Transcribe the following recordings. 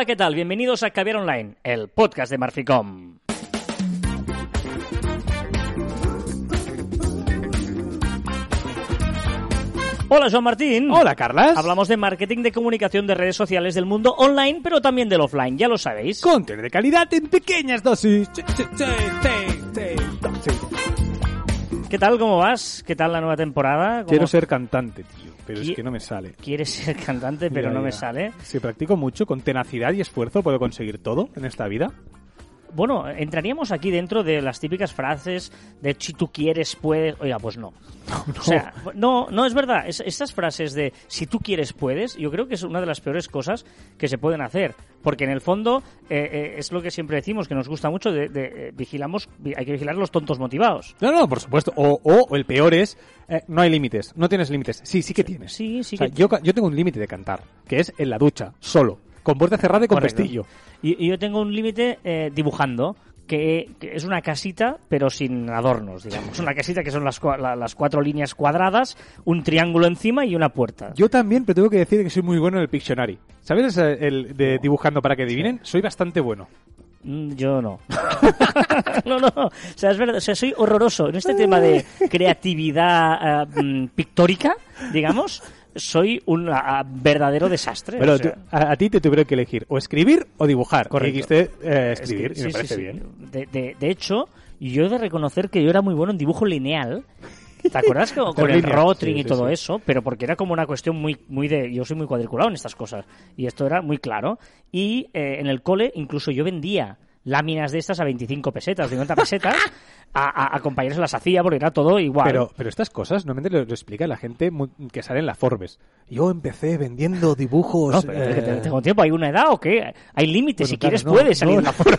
Hola, ¿qué tal? Bienvenidos a Caviar Online, el podcast de Marficom. Hola, Joan Martín. Hola, Carlas. Hablamos de marketing de comunicación de redes sociales del mundo online, pero también del offline, ya lo sabéis. Contenido de calidad en pequeñas dosis. ¿Qué tal? ¿Cómo vas? ¿Qué tal la nueva temporada? ¿Cómo- Quiero ser cantante, tío, pero es que no me sale. Quieres ser cantante, pero Ya, no me ya. sale. Si practico mucho, con tenacidad y esfuerzo, puedo conseguir todo en esta vida. Bueno, entraríamos aquí dentro de las típicas frases de si tú quieres, puedes. Oiga, pues no. O sea, no, no es verdad. Es- estas frases de si tú quieres, puedes, yo creo que es una de las peores cosas que se pueden hacer. Porque en el fondo eh, eh, es lo que siempre decimos, que nos gusta mucho, de, de, eh, vigilamos, vi- hay que vigilar los tontos motivados. No, no, por supuesto. O, o el peor es, eh, no hay límites, no tienes límites. Sí, sí que tienes. Sí, sí O sea, que- yo, yo tengo un límite de cantar, que es en la ducha, solo, con puerta cerrada y con Correcto. pestillo. Y, y yo tengo un límite eh, dibujando, que, que es una casita, pero sin adornos, digamos. Una casita que son las, la- las cuatro líneas cuadradas, un triángulo encima y una puerta. Yo también, pero tengo que decir que soy muy bueno en el Pictionary. ¿Sabes el de dibujando para que adivinen? Soy bastante bueno. Mm, Yo no. no, no. O sea, es verdad. O sea, soy horroroso en este tema de creatividad eh, mm, pictórica, digamos. Soy un verdadero desastre. Pero o sea. tú- a, a ti te tuvieron que elegir o escribir o dibujar. Correcto. Eh, Es que- escribir, y sí, me parece sí. bien. De, de- de hecho, yo he de reconocer que yo era muy bueno en dibujo lineal. ¿Te acuerdas que, con el rotring y todo eso? Pero porque era como una cuestión muy, muy de... Yo soy muy cuadriculado en estas cosas. Y esto era muy claro. Y eh, en el cole incluso yo vendía láminas de estas a 25 pesetas, 50 pesetas, a, a, a compañeros las hacía porque era todo igual. Pero, pero estas cosas normalmente lo, lo explica la gente que sale en la Forbes. Yo empecé vendiendo dibujos. No, pero es que eh, tengo tiempo. ¿Hay una edad o qué? Hay límites. Bueno, si claro, quieres no, puedes salir no. en la forma.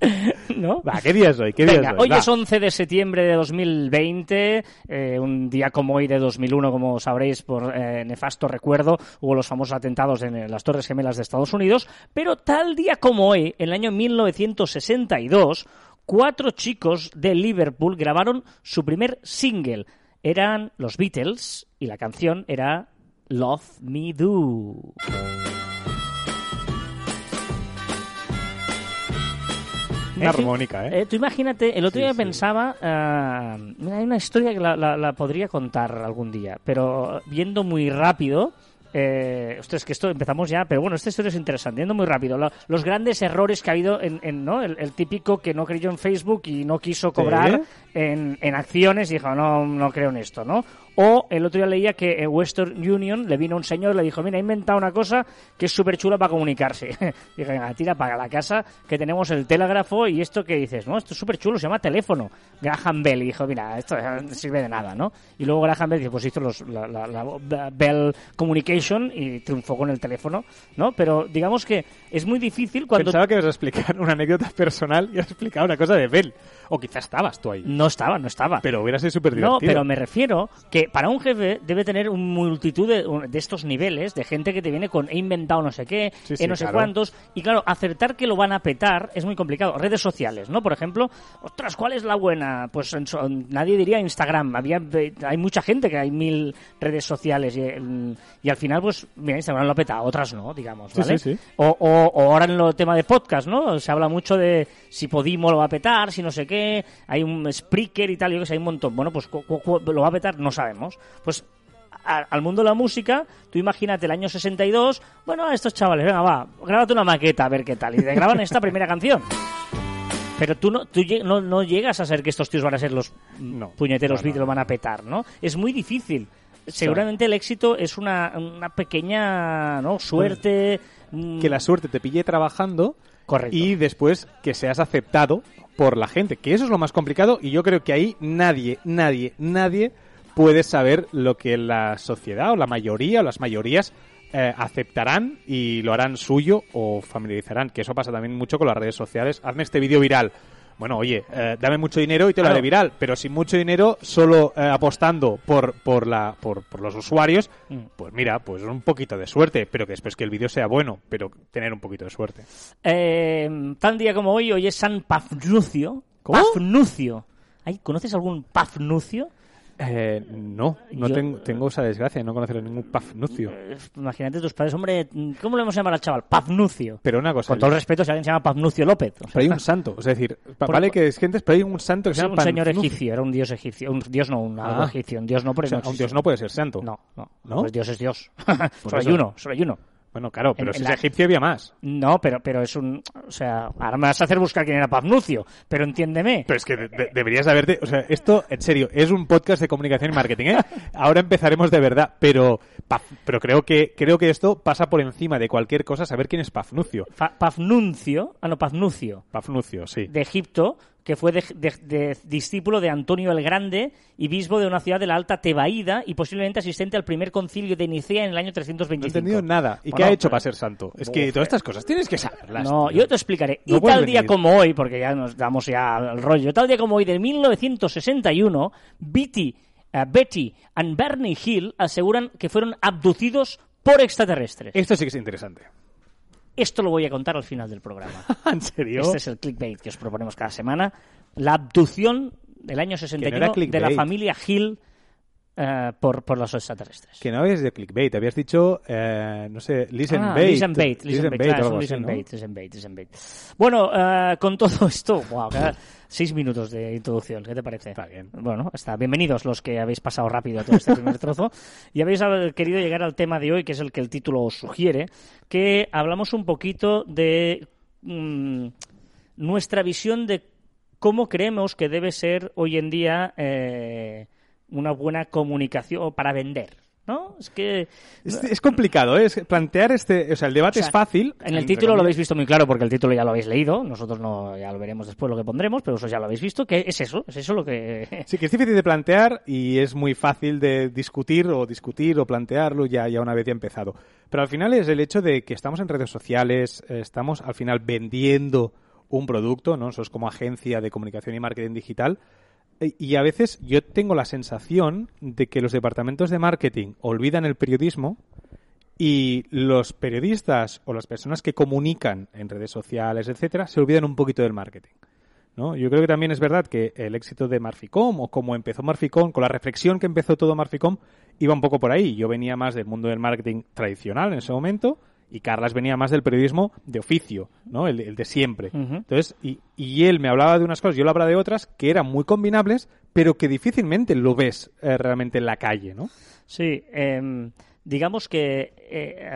¿No? Va, ¿qué día es hoy? ¿Qué día Venga, es hoy es 11 de septiembre de 2020, eh, un día como hoy de 2001, como sabréis por eh, nefasto recuerdo, hubo los famosos atentados en eh, las Torres Gemelas de Estados Unidos, pero tal día como hoy, en el año 1962, cuatro chicos de Liverpool grabaron su primer single. Eran los Beatles y la canción era Love Me Do. Una Eh, armónica, ¿eh? tú imagínate, el otro día sí. pensaba, ah, mira, hay una historia que la, la- la podría contar algún día, pero viendo muy rápido, eh, ostras, que esto empezamos ya, pero bueno, esta historia es interesante, viendo muy rápido, lo- los grandes errores que ha habido en, en, ¿no? El, el típico que no creyó en Facebook y no quiso cobrar en, en acciones y dijo, no, no creo en esto, ¿no? O el otro día leía que en Western Union le vino un señor y le dijo, mira, he inventado una cosa que es súper chula para comunicarse. Dije, tira para la casa que tenemos el telégrafo y esto que dices, no, esto es súper chulo, se llama teléfono. Graham Bell y dijo, mira, esto no sirve de nada, ¿no? Y luego Graham Bell dice, pues hizo los, la, la- la Bell Communication y triunfó con el teléfono, ¿no? Pero digamos que es muy difícil cuando... Pensaba que ibas a explicar una anécdota personal y has explicado una cosa de Bell. O quizás estabas tú ahí. No estaba, no estaba. Pero hubiera sido súper divertido. No, pero me refiero que para un jefe debe tener un multitud de, de estos niveles de gente que te viene con he inventado no sé qué, Sí, he no sé claro. cuántos. Y claro, acertar que lo van a petar es muy complicado. Redes sociales, ¿no? Por ejemplo, ostras, ¿cuál es la buena? Pues en nadie diría Instagram. Había, hay mucha gente que hay mil redes sociales y, el- y al final, pues, mira, Instagram lo ha petado, otras no, digamos, ¿vale? sí, sí. O, o, o ahora en el tema de podcast, ¿no? Se habla mucho de si Podimo lo va a petar, si no sé qué, hay un Spreaker y tal, yo que sé, hay un montón. Bueno, pues lo va a petar, no sabemos. Pues a- al mundo de la música, tú imagínate el año 62, bueno, a estos chavales, venga, va, grábate una maqueta a ver qué tal, y te graban esta primera canción. Pero tú no, tú no, no llegas a ser que estos tíos van a ser los mm, No, puñeteros no, lo van a petar, ¿no? Es muy difícil. Seguramente el éxito es una, una pequeña ¿no? suerte. mm, Que la suerte te pille trabajando Correcto. y después que seas aceptado por la gente. Que eso es lo más complicado y yo creo que ahí nadie, nadie, nadie puede saber lo que la sociedad o la mayoría o las mayorías eh, aceptarán y lo harán suyo o familiarizarán. Que eso pasa también mucho con las redes sociales. Hazme este vídeo viral. Bueno, oye, eh, dame mucho dinero y te lo Claro. haré viral, pero sin mucho dinero, solo eh, apostando por, por, la, por, por los usuarios, Mm. pues mira, pues un poquito de suerte, pero que después que el vídeo sea bueno, pero tener un poquito de suerte. Eh, tal día como hoy, hoy es San Pafnucio. ¿Cómo? Pafnucio. Ay, ¿Conoces algún Pafnucio? Eh, no, no Yo- tengo, tengo esa desgracia de no conocer a ningún Pafnucio. Eh, Imagínate tus padres, hombre, ¿cómo le vamos a llamar al chaval? Pafnucio. Pero una cosa, Con todo el respeto, si alguien se llama Pafnucio López. o sea, pero hay un santo, es decir, Por- vale que es gente, pero hay un santo que se llama un señor egipcio, era un dios egipcio. Un dios no, un Ah. egipcio. Un dios no, porque O sea, no un dios no puede ser santo. No, no. ¿No? Pues Dios es Dios. solo hay uno, solo hay uno. Bueno, claro, pero En- si en es la- egipcio había más. No, pero, pero es un... O sea, ahora me vas a hacer buscar quién era Pafnucio, pero entiéndeme. Pero es que de- de- deberías haberte... O sea, esto, en serio, es un podcast de comunicación y marketing, ¿eh? Ahora empezaremos de verdad, pero Paf- pero creo que creo que esto pasa por encima de cualquier cosa saber quién es Pafnucio. Fa- Pafnuncio, ah no, Pafnucio, Pafnucio, sí. de Egipto, que fue de- de- de- discípulo de Antonio el Grande y bispo de una ciudad de la Alta Tebaída y posiblemente asistente al primer concilio de Nicea en el año No he 325. entendido nada. ¿Y qué ha hecho para ser santo? Es que todas estas cosas tienes que saberlas. No, tío. yo te explicaré. No y tal día como hoy, porque ya nos damos ya al rollo, tal día como hoy de 1961, Betty, eh, Betty and Bernie Hill aseguran que fueron abducidos por extraterrestres. Esto sí que es interesante. Esto lo voy a contar al final del programa. ¿En serio? Este es el clickbait que os proponemos cada semana. La abducción del año 61 de la familia Hill eh, por, por los extraterrestres. Que no habías de clickbait, habías dicho, eh, no sé, listen Ah, bait. listen bait, listen bait, claro, así, listen ¿no? bait, listen bait, listen bait. Bueno, eh, con todo esto, wow, seis minutos de introducción, ¿qué te parece? Está bien. Bueno, está. Bienvenidos los que habéis pasado rápido a todo este primer trozo y habéis querido llegar al tema de hoy, que es el que el título os sugiere, que hablamos un poquito de mm, nuestra visión de cómo creemos que debe ser hoy en día eh, una buena comunicación para vender. ¿No? Es que Es, es complicado, ¿eh? Es plantear este... O sea, el debate O sea, es fácil. En el título lo habéis visto muy claro porque el título ya lo habéis leído. Nosotros no, ya lo veremos después lo que pondremos, pero vosotros ya lo habéis visto. Que es eso, es eso lo que. Sí, que es difícil de plantear y es muy fácil de discutir o discutir o plantearlo ya, ya una vez ya empezado. Pero al final es el hecho de que estamos en redes sociales, estamos al final vendiendo un producto, ¿no? Nosotros como agencia de comunicación y marketing digital. Eh, Y a veces yo tengo la sensación de que los departamentos de marketing olvidan el periodismo y los periodistas o las personas que comunican en redes sociales, etcétera, se olvidan un poquito del marketing. ¿no? Yo creo que también es verdad que el éxito de Marficom o como empezó Marficom, con la reflexión que empezó todo Marficom, iba un poco por ahí. Yo venía más del mundo del marketing tradicional en ese momento y Carlas venía más del periodismo de oficio, ¿no? El, el de siempre. Entonces, y, y él me hablaba de unas cosas, yo le hablaba de otras que eran muy combinables, pero que difícilmente lo ves eh, realmente en la calle, ¿no? Sí, em, digamos que. eh,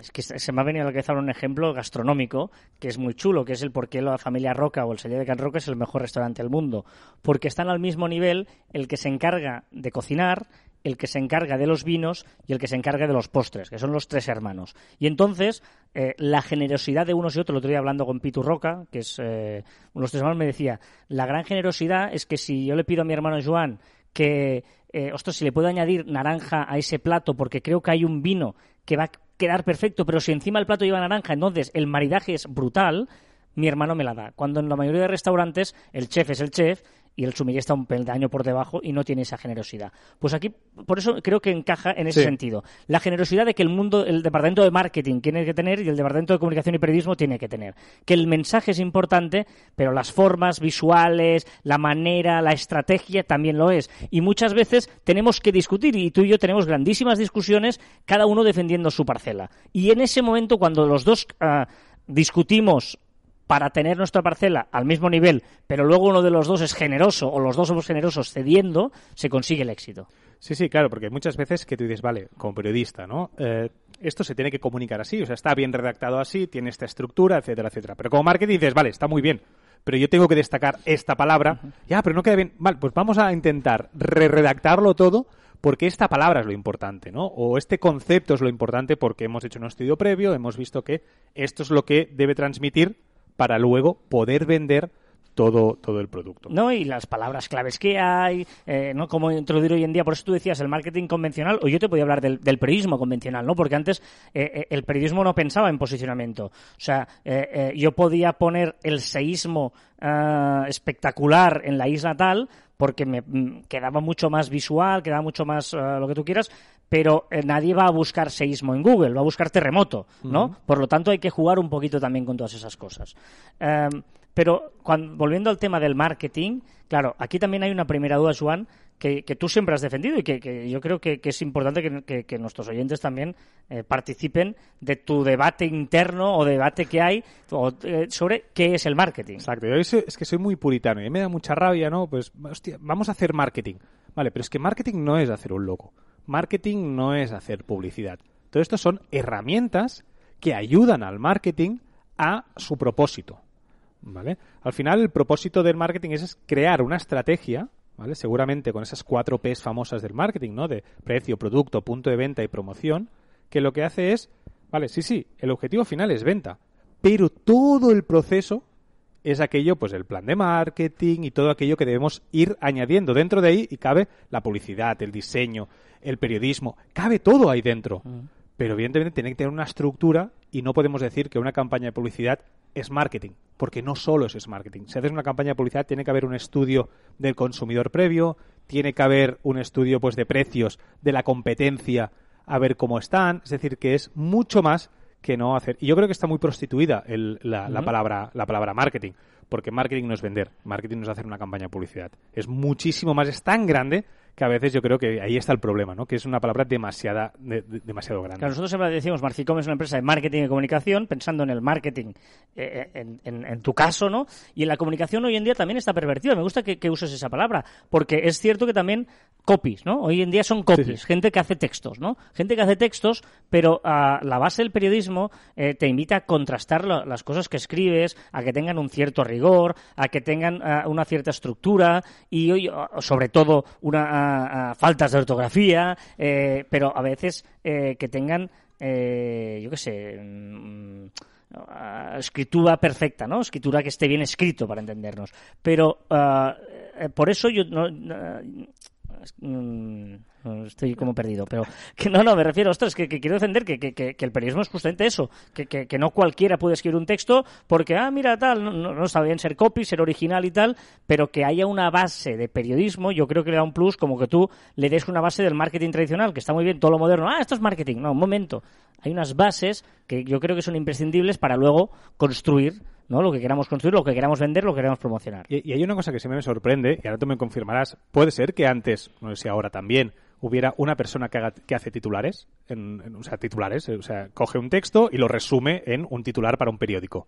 es que se me ha venido a la cabeza un ejemplo gastronómico que es muy chulo, que es el por qué la familia Roca o el Sello de Can Roca es el mejor restaurante del mundo. Porque están al mismo nivel el que se encarga de cocinar, el que se encarga de los vinos y el que se encarga de los postres, que son los tres hermanos. Y entonces, eh, la generosidad de unos y otros, el otro día hablando con Pitu Roca, que es eh, uno de los tres hermanos, me decía, la gran generosidad es que si yo le pido a mi hermano Joan que, eh, ostras, si le puedo añadir naranja a ese plato porque creo que hay un vino que va a quedar perfecto, pero si encima el plato lleva naranja, entonces el maridaje es brutal, mi hermano me la da. Cuando en la mayoría de restaurantes el chef es el chef y el sumiller está un peldaño por debajo y no tiene esa generosidad. Pues aquí, por eso creo que encaja en ese Sí. sentido. La generosidad de que el mundo, el departamento de marketing tiene que tener y el departamento de comunicación y periodismo tiene que tener. Que el mensaje es importante, pero las formas visuales, la manera, la estrategia también lo es. Y muchas veces tenemos que discutir y tú y yo tenemos grandísimas discusiones, cada uno defendiendo su parcela. Y en ese momento, cuando los dos ah, discutimos para tener nuestra parcela al mismo nivel, pero luego uno de los dos es generoso o los dos somos generosos cediendo, se consigue el éxito. Sí, sí, claro, porque muchas veces que tú dices, vale, como periodista, ¿no? Eh, esto se tiene que comunicar así, o sea, está bien redactado así, tiene esta estructura, etcétera, etcétera. Pero como marketing dices, vale, está muy bien, pero yo tengo que destacar esta palabra, ya, pero no queda bien. Vale, pues vamos a intentar re-redactarlo todo porque esta palabra es lo importante, ¿no? O este concepto es lo importante porque hemos hecho un estudio previo, hemos visto que esto es lo que debe transmitir para luego poder vender todo, todo el producto. ¿no? Y las palabras claves que hay, eh, ¿no? Cómo introducir hoy en día. Por eso tú decías el marketing convencional, o yo te podía hablar del, periodismo convencional, ¿no? Porque antes eh, eh, el periodismo no pensaba en posicionamiento. O sea, eh, eh, yo podía poner el seísmo espectacular en la isla tal porque me mm, quedaba mucho más visual, quedaba mucho más lo que tú quieras, pero eh, nadie va a buscar seísmo en Google, va a buscar terremoto, ¿no? Por lo tanto, hay que jugar un poquito también con todas esas cosas. Em, pero volviendo al tema del marketing, claro, aquí también hay una primera duda, Juan, que, tú siempre has defendido y que, yo creo que, es importante que, nuestros oyentes también eh, participen de tu debate interno o debate que hay eh, sobre qué es el marketing. Exacto, yo es, que soy muy puritano y me da mucha rabia, ¿no? Pues, hostia, vamos a hacer marketing. Vale, pero es que marketing no es hacer un logo. Marketing no es hacer publicidad. Todo esto son herramientas que ayudan al marketing a su propósito. ¿vale? Al final, el propósito del marketing es, crear una estrategia, ¿vale? Seguramente con esas cuatro P's famosas del marketing, ¿no? De precio, producto, punto de venta y promoción, que lo que hace es, vale, sí, sí, el objetivo final es venta, pero todo el proceso es aquello, pues el plan de marketing y todo aquello que debemos ir añadiendo dentro de ahí y cabe la publicidad, el diseño, el periodismo, cabe todo ahí dentro. Pero evidentemente tiene que tener una estructura y no podemos decir que una campaña de publicidad es marketing, porque no solo es marketing. Si haces una campaña de publicidad, tiene que haber un estudio del consumidor previo, tiene que haber un estudio pues de precios de la competencia, a ver cómo están, es decir, que es mucho más que no hacer. Y yo creo que está muy prostituida la, la, palabra, la palabra marketing, porque marketing no es vender, marketing no es hacer una campaña de publicidad. Es muchísimo más, es tan grande que a veces yo creo que ahí está el problema, ¿no? Que es una palabra demasiada, demasiado grande. Claro, nosotros siempre decimos, Marficom es una empresa de marketing y comunicación, pensando en el marketing eh, eh, en, tu caso, ¿no? Y en la comunicación hoy en día también está pervertida. Me gusta que, uses esa palabra, porque es cierto que también copies, ¿no? Hoy en día son copies, gente que hace textos, ¿no? Gente que hace textos, pero a la base del periodismo eh, te invita a contrastar las cosas que escribes, a que tengan un cierto rigor, a que tengan una cierta estructura y, sobre todo, una faltas de ortografía, eh, pero a veces eh, que tengan, eh, yo qué sé, mm, escritura perfecta, ¿no? Escritura que esté bien escrito para entendernos. Pero ah, por eso yo no, mm, estoy como perdido, pero que no, no, me refiero, ostras, que, que quiero defender que, que, el periodismo es justamente eso, que, no cualquiera puede escribir un texto porque, ah, mira, tal, no, no, bien ser copy, ser original y tal, pero que haya una base de periodismo, yo creo que le da un plus como que tú le des una base del marketing tradicional, que está muy bien, todo lo moderno, ah, esto es marketing, no, un momento, hay unas bases que yo creo que son imprescindibles para luego construir ¿no? Lo que queramos construir, lo que queramos vender, lo que queramos promocionar. Y, hay una cosa que siempre me sorprende, y ahora tú me confirmarás, puede ser que antes, no sé si ahora también, hubiera una persona que, haga, que hace titulares, en, o sea, titulares, o sea, coge un texto y lo resume en un titular para un periódico.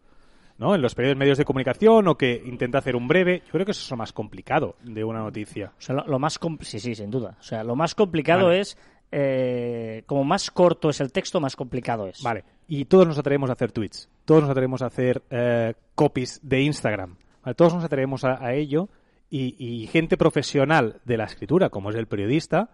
¿no? En los periódicos medios de comunicación o que intenta hacer un breve. Yo creo que eso es lo más complicado de una noticia. O sea, lo, más sí, sí, sin duda. O sea, lo más complicado es eh, como más corto es el texto, más complicado es. Vale. Y todos nos atrevemos a hacer tweets. Todos nos atrevemos a hacer eh, copies de Instagram. Todos nos atrevemos a, ello. Y, y, gente profesional de la escritura, como es el periodista,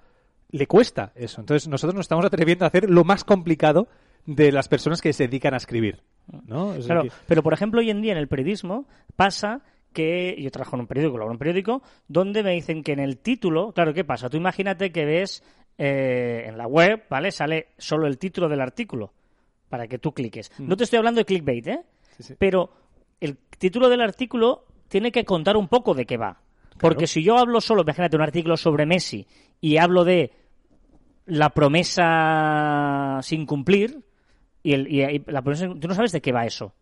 le cuesta eso. Entonces nosotros nos estamos atreviendo a hacer lo más complicado de las personas que se dedican a escribir. ¿no? claro, pero por ejemplo hoy en día en el periodismo pasa que yo trabajo en un periódico, en un periódico, donde me dicen que en el título, claro, ¿qué pasa? Tú imagínate que ves eh, en la web, ¿vale? Sale solo el título del artículo para que tú cliques. Mm. No te estoy hablando de clickbait, ¿eh? Pero el título del artículo tiene que contar un poco de qué va. Porque si yo hablo solo, imagínate un artículo sobre Messi y hablo de la promesa sin cumplir y, el, y la promesa, tú no sabes de qué va eso.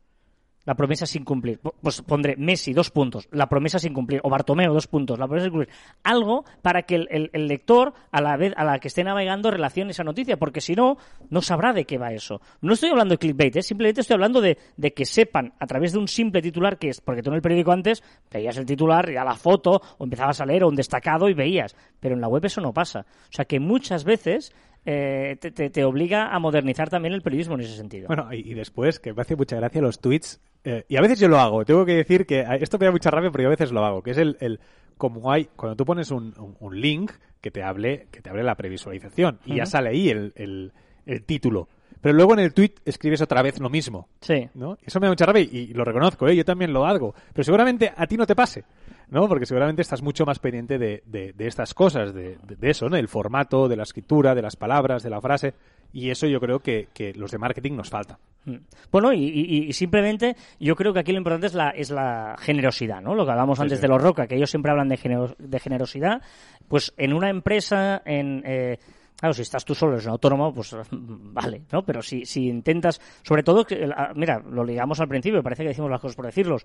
La promesa sin cumplir. Pues pondré Messi, dos puntos. La promesa sin cumplir. O Bartomeo, dos puntos. La promesa sin cumplir. Algo para que el, el, lector, a la vez a la que esté navegando, relacione esa noticia. Porque si no, no sabrá de qué va eso. No estoy hablando de clickbait, ¿eh? simplemente estoy hablando de, de, que sepan, a través de un simple titular que es. Porque tú en el periódico antes veías el titular, ya la foto, o empezabas a leer, o un destacado y veías. Pero en la web eso no pasa. O sea que muchas veces eh, te, te, obliga a modernizar también el periodismo en ese sentido. Bueno, y, después, que me hace mucha gracia los tweets, eh, y a veces yo lo hago, tengo que decir que esto me da mucha rabia, pero yo a veces lo hago, que es el, el como hay, cuando tú pones un, un, link que te hable, que te hable la previsualización, y ya sale ahí el, el, el título pero luego en el tweet escribes otra vez lo mismo. Sí. ¿no? Eso me da mucha rabia y, lo reconozco, ¿eh? yo también lo hago. Pero seguramente a ti no te pase. ¿No? Porque seguramente estás mucho más pendiente de, de, estas cosas, de, de, eso, ¿no? El formato, de la escritura, de las palabras, de la frase. Y eso yo creo que, que los de marketing nos falta. Mm. Bueno, y, simplemente yo creo que aquí lo importante es la, es la generosidad, ¿no? Lo que hablamos antes de los Roca, que ellos siempre hablan de, de generosidad. Pues en una empresa, en... Eh, Claro, si estás tú solo, eres un autónomo, pues vale, ¿no? Pero si, si intentas, sobre todo, mira, lo ligamos al principio, parece que decimos las cosas por decirlos.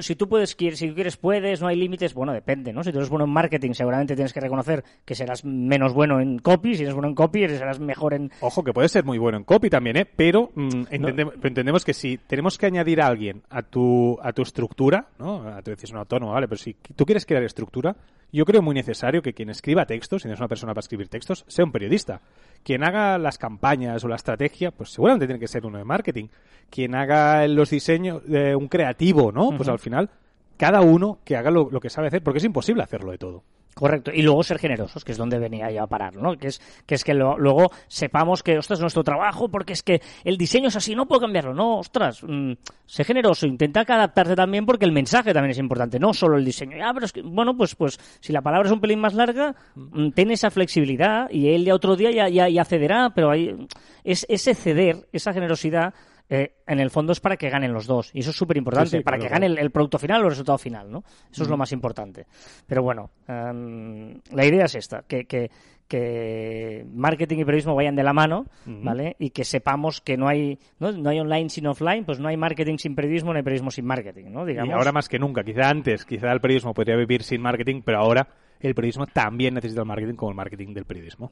Si tú puedes, si quieres, puedes, no hay límites, bueno, depende, ¿no? Si tú eres bueno en marketing, seguramente tienes que reconocer que serás menos bueno en copy, si eres bueno en copy, serás mejor en... Ojo, que puedes ser muy bueno en copy también, ¿eh? Pero mm, entendemos que si tenemos que añadir a alguien a tu, a tu estructura, ¿no? A tu decisión un autónomo, ¿vale? Pero si tú quieres crear estructura, yo creo muy necesario que quien escriba textos, si no es una persona para escribir textos, sea un periodista. Quien haga las campañas o la estrategia, pues seguramente tiene que ser uno de marketing. Quien haga los diseños, de un creativo, ¿no? Pues al final, cada uno que haga lo que sabe hacer, porque es imposible hacerlo de todo. Correcto. Y luego ser generosos, que es donde venía yo a parar, ¿no? Que es que, es que luego sepamos que, ostras, nuestro trabajo, porque es que el diseño es así, no puedo cambiarlo. No, ostras, mm, sé generoso, intenta adaptarte también porque el mensaje también es importante, no solo el diseño. Pero es que, bueno, pues, pues si la palabra es un pelín más larga, mm, ten esa flexibilidad y él ya otro día ya, ya, ya cederá, pero hay, es, ese ceder, esa generosidad, eh, en el fondo es para que ganen los dos. Y eso es súper importante, para que gane el, producto final o el resultado final, ¿no? Eso es lo más importante. Pero bueno, em, la idea es esta, que, que, que, marketing y periodismo vayan de la mano, ¿vale? Y que sepamos que no hay, ¿no? no hay online sin offline, pues no hay marketing sin periodismo, no hay periodismo sin marketing, ¿no? Digamos. Y ahora más que nunca, quizá antes, quizá el periodismo podría vivir sin marketing, pero ahora el periodismo también necesita el marketing como el marketing del periodismo.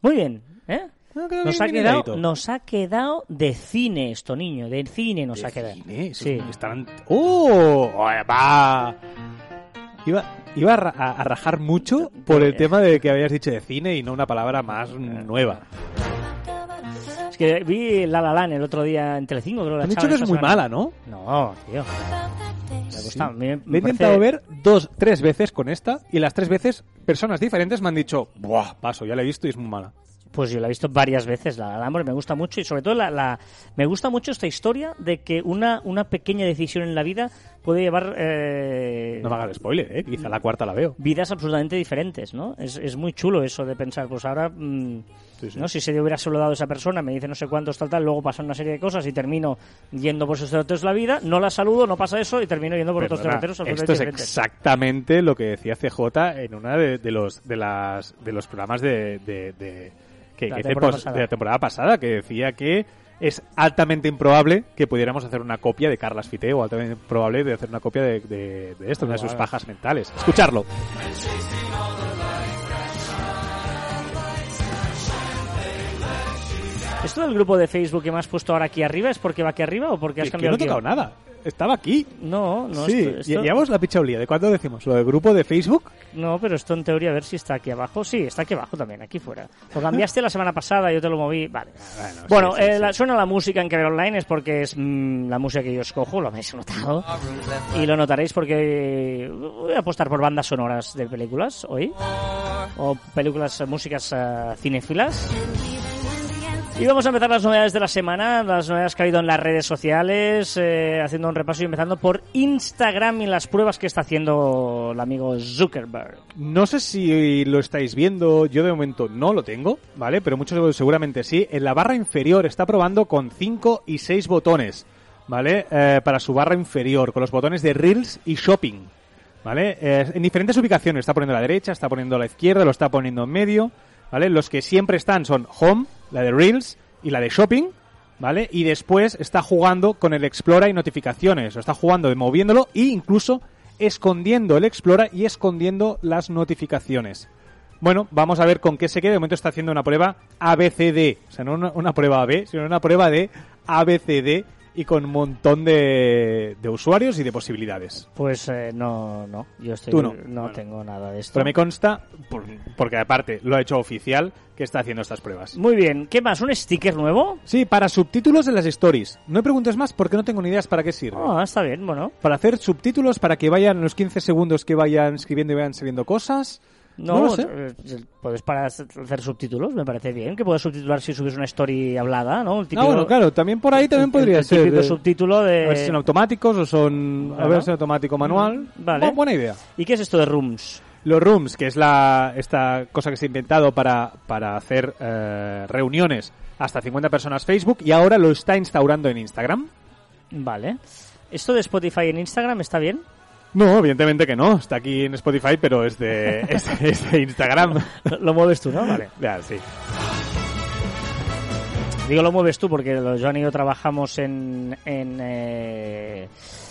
Muy bien, ¿eh? Nos, ha quedado, nos ha quedado de cine esto, niño. De cine nos ha quedado. Cine? Sí. ¡Oh! ¡Va! Iba, iba a, rajar mucho por el tema de que habías dicho de cine y no una palabra más nueva. Es que vi La La Land el otro día en Telecinco, creo. Han dicho que es muy mala, ¿no? No, tío. Me, he intentado ver dos, tres veces con esta y las tres veces personas diferentes me han dicho, ¡buah! Paso, ya la he visto y es muy mala. Pues yo la he visto varias veces, la La me gusta mucho y sobre todo la, la, me gusta mucho esta historia de que una, una pequeña decisión en la vida puede llevar... Eh, no me hagas spoiler, ¿eh? quizá la cuarta la veo. Vidas absolutamente diferentes, ¿no? Es, es muy chulo eso de pensar, pues ahora, mm, ¿no? si se le hubiera solo dado a esa persona, me dice no sé cuántos, tal, tal, luego pasa una serie de cosas y termino yendo por esos derroteros la vida, no la saludo, no pasa eso y termino yendo por otros derroteros Esto es exactamente lo que decía CJ en una de, de los, de, las, de los programas de que, de la temporada pasada, que decía que es altamente improbable que pudiéramos hacer una copia de Carlas Fite o altamente improbable de hacer una copia de, de, esto, una de sus pajas mentales. Escucharlo. ¿Esto del grupo de Facebook que me has puesto ahora aquí arriba es porque va aquí arriba o porque has cambiado que no he tocado nada. Estaba aquí. No, no. Sí, esto, llevamos la pichaulía. ¿De cuándo decimos? ¿Lo del grupo de Facebook? No, pero esto en teoría a ver si está aquí abajo. Sí, está aquí abajo también, aquí fuera. Lo cambiaste la semana pasada, yo te lo moví. Vale. Ah, bueno, eh, suena la música en Caber Online es porque es mm, la música que yo escojo, lo habéis notado. Y lo notaréis porque voy a apostar por bandas sonoras de películas hoy. O películas, músicas uh, cinéfilas. Y vamos a empezar las novedades de la semana, las novedades que ha habido en las redes sociales, eh, haciendo un repaso y empezando por Instagram y las pruebas que está haciendo el amigo Zuckerberg. No sé si lo estáis viendo, yo de momento no lo tengo, ¿vale? Pero muchos seguramente sí. En la barra inferior está probando con 5 y 6 botones, ¿vale? Eh, para su barra inferior, con los botones de Reels y Shopping. ¿Vale? Eh, en diferentes ubicaciones, está poniendo a la derecha, está poniendo a la izquierda, lo está poniendo en medio, ¿vale? Los que siempre están son Home, la de Reels y la de Shopping, ¿vale? Y después está jugando con el Explora y notificaciones, lo está jugando moviéndolo e incluso escondiendo el Explora y escondiendo las notificaciones. Bueno, vamos a ver con qué se queda. De momento está haciendo una prueba ABCD. O sea, no una, una prueba AB, sino una prueba de ABCD y con un montón de, de usuarios y de posibilidades. Pues eh, no, no, yo estoy, no, tengo nada de esto. Pero me consta, porque aparte lo ha hecho oficial, que está haciendo estas pruebas. Muy bien, ¿qué más? ¿Un sticker nuevo? Sí, para subtítulos en las stories. No me preguntes más porque no tengo ni ideas para qué sirve. Ah, está bien, bueno. Para hacer subtítulos, para que vayan los 15 segundos que vayan escribiendo y vayan saliendo cosas. No, sé. Eh, puedes para hacer subtítulos, me parece bien. Que puedes subtitular si subes una story hablada, ¿no? El bueno, claro, también por ahí también podría el, ser. Típico subtítulo de. A ver si son automáticos o son. A ver si automático manual. Vale. buena idea. ¿Y qué es esto de Rooms? Los Rooms, que es la esta cosa que se ha inventado para, para hacer eh, reuniones hasta 50 personas Facebook y ahora lo está instaurando en Instagram. Vale. ¿Esto de Spotify en Instagram está bien? No, evidentemente que no. Está aquí en Spotify, pero es de, es es de Instagram. Lo mueves tú, ¿no? Vale. Ya, sí. Digo, lo mueves tú porque Joan y yo trabajamos en, en, eh,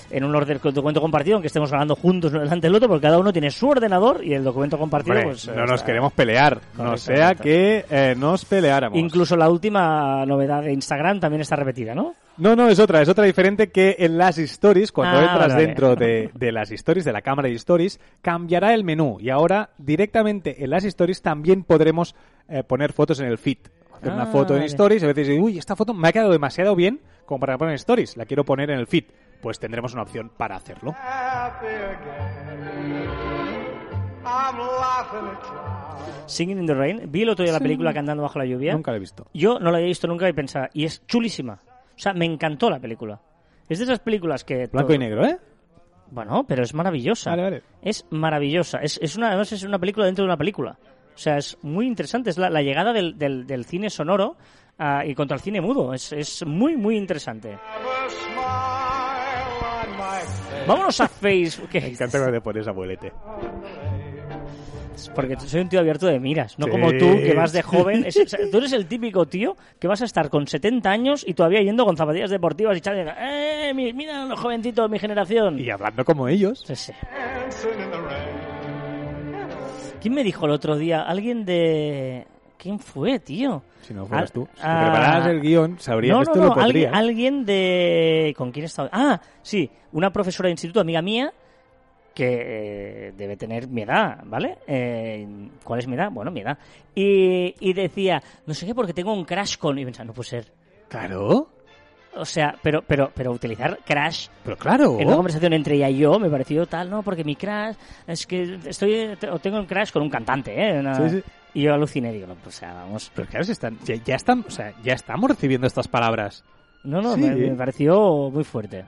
en un orden documento compartido, aunque estemos hablando juntos delante del otro, porque cada uno tiene su ordenador y el documento compartido. Hombre, pues, no nos queremos pelear. no sea que eh, nos peleáramos. Incluso la última novedad de Instagram también está repetida, ¿no? No, no, es otra, es otra diferente que en las stories, cuando Ah, entras vale, dentro de, de las stories, de la cámara de stories, cambiará el menú y ahora directamente en las stories también podremos eh, poner fotos en el feed. Hacer una Ah, foto en vale. stories y a veces dices, uy, esta foto me ha quedado demasiado bien como para poner en stories, la quiero poner en el feed. Pues tendremos una opción para hacerlo. Singing in the Rain. Vi el otro día la película Cantando bajo la lluvia. Nunca lo he visto. Yo no la había visto nunca y pensaba, y es chulísima. O sea, me encantó la película. Es de esas películas que... Blanco todo- y negro, ¿eh? Bueno, pero es maravillosa. Vale, vale. Es maravillosa. Es, es una, además es una película dentro de una película. O sea, es muy interesante. Es la, la llegada del, del, del cine sonoro ah, y contra el cine mudo. Es, es muy, muy interesante. Vámonos a Facebook. Me encanta cuando te pones abuelete. Porque soy un tío abierto de miras. No Sí, como tú, que vas de joven. Es- o sea, tú eres el típico tío que vas a estar con 70 años y todavía yendo con zapatillas deportivas y chale, ¡Eh! mi- Mira los jovencitos de mi generación. Y hablando como ellos. Sí, sí. ¿Quién me dijo el otro día? Alguien de... ¿Quién fue, tío? Si no fueras Ah, tú. Si ah, prepararas el guion, sabrías no, esto no, lo no, podría. alguien, alguien de... ¿Con quién estaba? Ah, sí, una profesora de instituto, amiga mía, que eh, debe tener mi edad, ¿vale? Eh, ¿Cuál es mi edad? Bueno, mi edad. Y, y decía, no sé qué, porque tengo un crash con... Y pensaba, no puede ser. Claro. O sea, pero, pero, pero utilizar crash Pero claro. en una conversación entre ella y yo me pareció tal, no, porque mi crash es que estoy o tengo un crash con un cantante, ¿eh? Una- Sí, sí. Y yo aluciné, digo, no, pues, o sea, vamos. Pero claro, si están, ya, ya están, o sea, ya estamos recibiendo estas palabras. No, no, Sí. me, me pareció muy fuerte.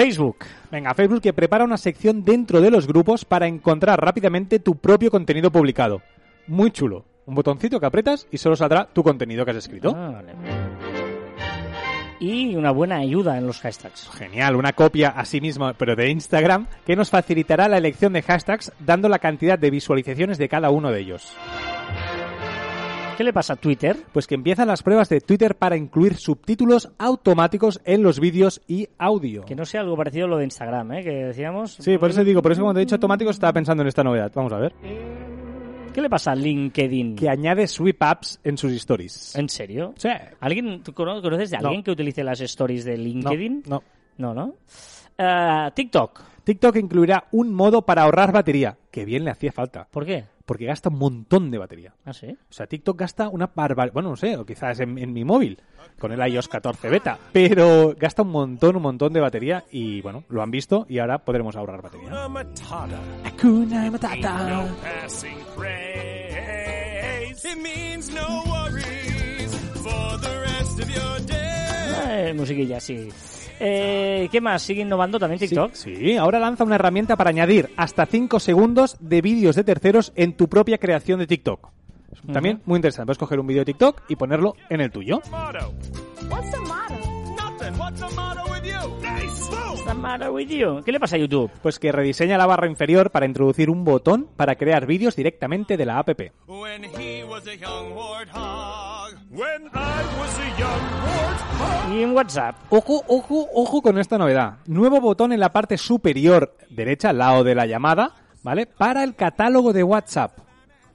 Facebook. Venga, Facebook que prepara una sección dentro de los grupos para encontrar rápidamente tu propio contenido publicado. Muy chulo. Un botoncito que apretas y solo saldrá tu contenido que has escrito. Ah, vale. Y una buena ayuda en los hashtags. Genial, una copia a sí mismo, pero de Instagram, que nos facilitará la elección de hashtags dando la cantidad de visualizaciones de cada uno de ellos. ¿Qué le pasa a Twitter? Pues que empiezan las pruebas de Twitter para incluir subtítulos automáticos en los vídeos y audio. Que no sea algo parecido a lo de Instagram, ¿eh? Que decíamos. Sí, por eso digo, por eso cuando he dicho automáticos estaba pensando en esta novedad. Vamos a ver. ¿Qué le pasa a LinkedIn? Que añade sweep apps en sus stories. ¿En serio? Sí. ¿Alguien, ¿Tú cono- conoces de No. alguien que utilice las stories de LinkedIn? No, no. No, ¿no? Ah, TikTok. TikTok incluirá un modo para ahorrar batería, que bien le hacía falta, ¿Por qué? porque gasta un montón de batería. Ah, sí. O sea, TikTok gasta una barbaridad, bueno, no sé, o quizás en, en mi móvil, con el iOS 14 beta, pero gasta un montón, un montón de batería y bueno, lo han visto y ahora podremos ahorrar batería. Hakuna Matata. Hakuna Matata. No passing craze. It means no worries for the rest of your day. Eh, musiquilla, sí. Eh, ¿Qué más? ¿Sigue innovando también TikTok? Sí, sí, ahora lanza una herramienta para añadir hasta 5 segundos de vídeos de terceros en tu propia creación de TikTok. También muy interesante, puedes coger un vídeo de TikTok y ponerlo en el tuyo. ¿Qué le pasa a YouTube? Pues que rediseña la barra inferior para introducir un botón para crear vídeos directamente de la app. Y en WhatsApp. Ojo, ojo, ojo con esta novedad. Nuevo botón en la parte superior derecha, al lado de la llamada, ¿vale? Para el catálogo de WhatsApp.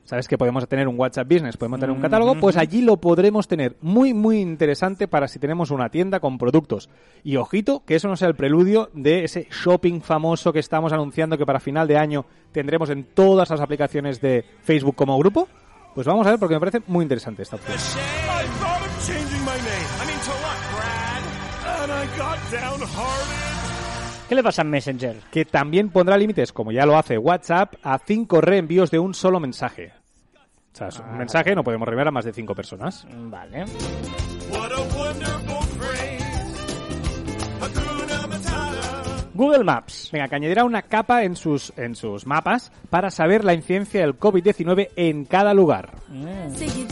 ¿Sabes que podemos tener un WhatsApp Business? Podemos tener un catálogo, pues allí lo podremos tener. Muy, muy interesante para si tenemos una tienda con productos. Y ojito, que eso no sea el preludio de ese shopping famoso que estamos anunciando que para final de año tendremos en todas las aplicaciones de Facebook como grupo. Pues vamos a ver porque me parece muy interesante esta opción. ¿Qué le pasa a Messenger? que también pondrá límites, como ya lo hace WhatsApp, a cinco reenvíos de un solo mensaje. O sea, es un mensaje no podemos reenviar a más de cinco personas. Vale. What a Google Maps. Venga, que añadirá una capa en sus, en sus mapas para saber la incidencia del COVID-19 en cada lugar. Kid.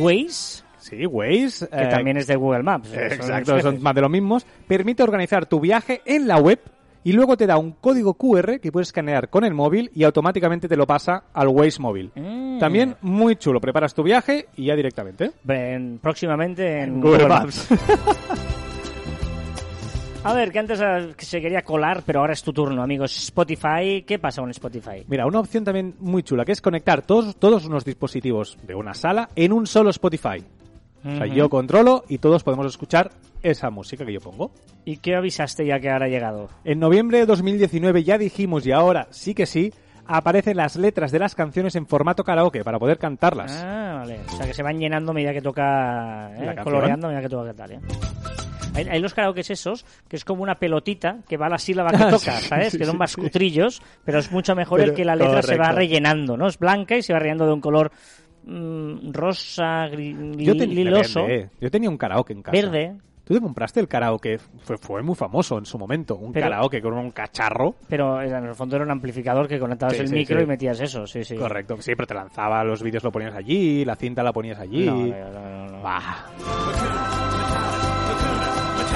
Waze. Sí, Waze. que eh, también es de Google Maps. eh, Son Exacto, son más de los mismos. Permite organizar tu viaje en la web y luego te da un código QR que puedes escanear con el móvil y automáticamente te lo pasa al Waze móvil. Mm. También muy chulo. Preparas tu viaje y ya directamente. En- próximamente en Google Google Maps. A ver, que antes eh, se quería colar, pero ahora es tu turno, amigos. Spotify, ¿qué pasa con Spotify? Mira, una opción también muy chula que es conectar todos, todos unos dispositivos de una sala en un solo Spotify. O sea, yo controlo y todos podemos escuchar esa música que yo pongo. ¿Y qué avisaste ya que ahora ha llegado? En noviembre de 2019 ya dijimos y ahora sí que sí, aparecen las letras de las canciones en formato karaoke para poder cantarlas. Ah, vale. O sea, que se van llenando a medida que toca, ¿eh? Canción. coloreando a medida que toca cantar, ¿eh? Hay, hay los karaokes esos, que es como una pelotita que va a la sílaba que toca, ¿sabes? sí, que son sí, más sí. cutrillos, pero es mucho mejor Pero- el que la letra se va correcto. rellenando, ¿no? Es blanca y se va rellenando de un color mm, rosa, gri- Yo liloso, eh. yo tenía un karaoke en casa. verde, ¿Tú te compraste el karaoke? Fue, fue muy famoso en su momento. Un Pero- karaoke con un cacharro. pero en el fondo era un amplificador que conectabas Sí, el sí, micro sí. y metías eso, sí, sí. Correcto. Sí, pero te lanzaba los vídeos, lo ponías allí, la cinta la ponías allí. No, no, no. Bah.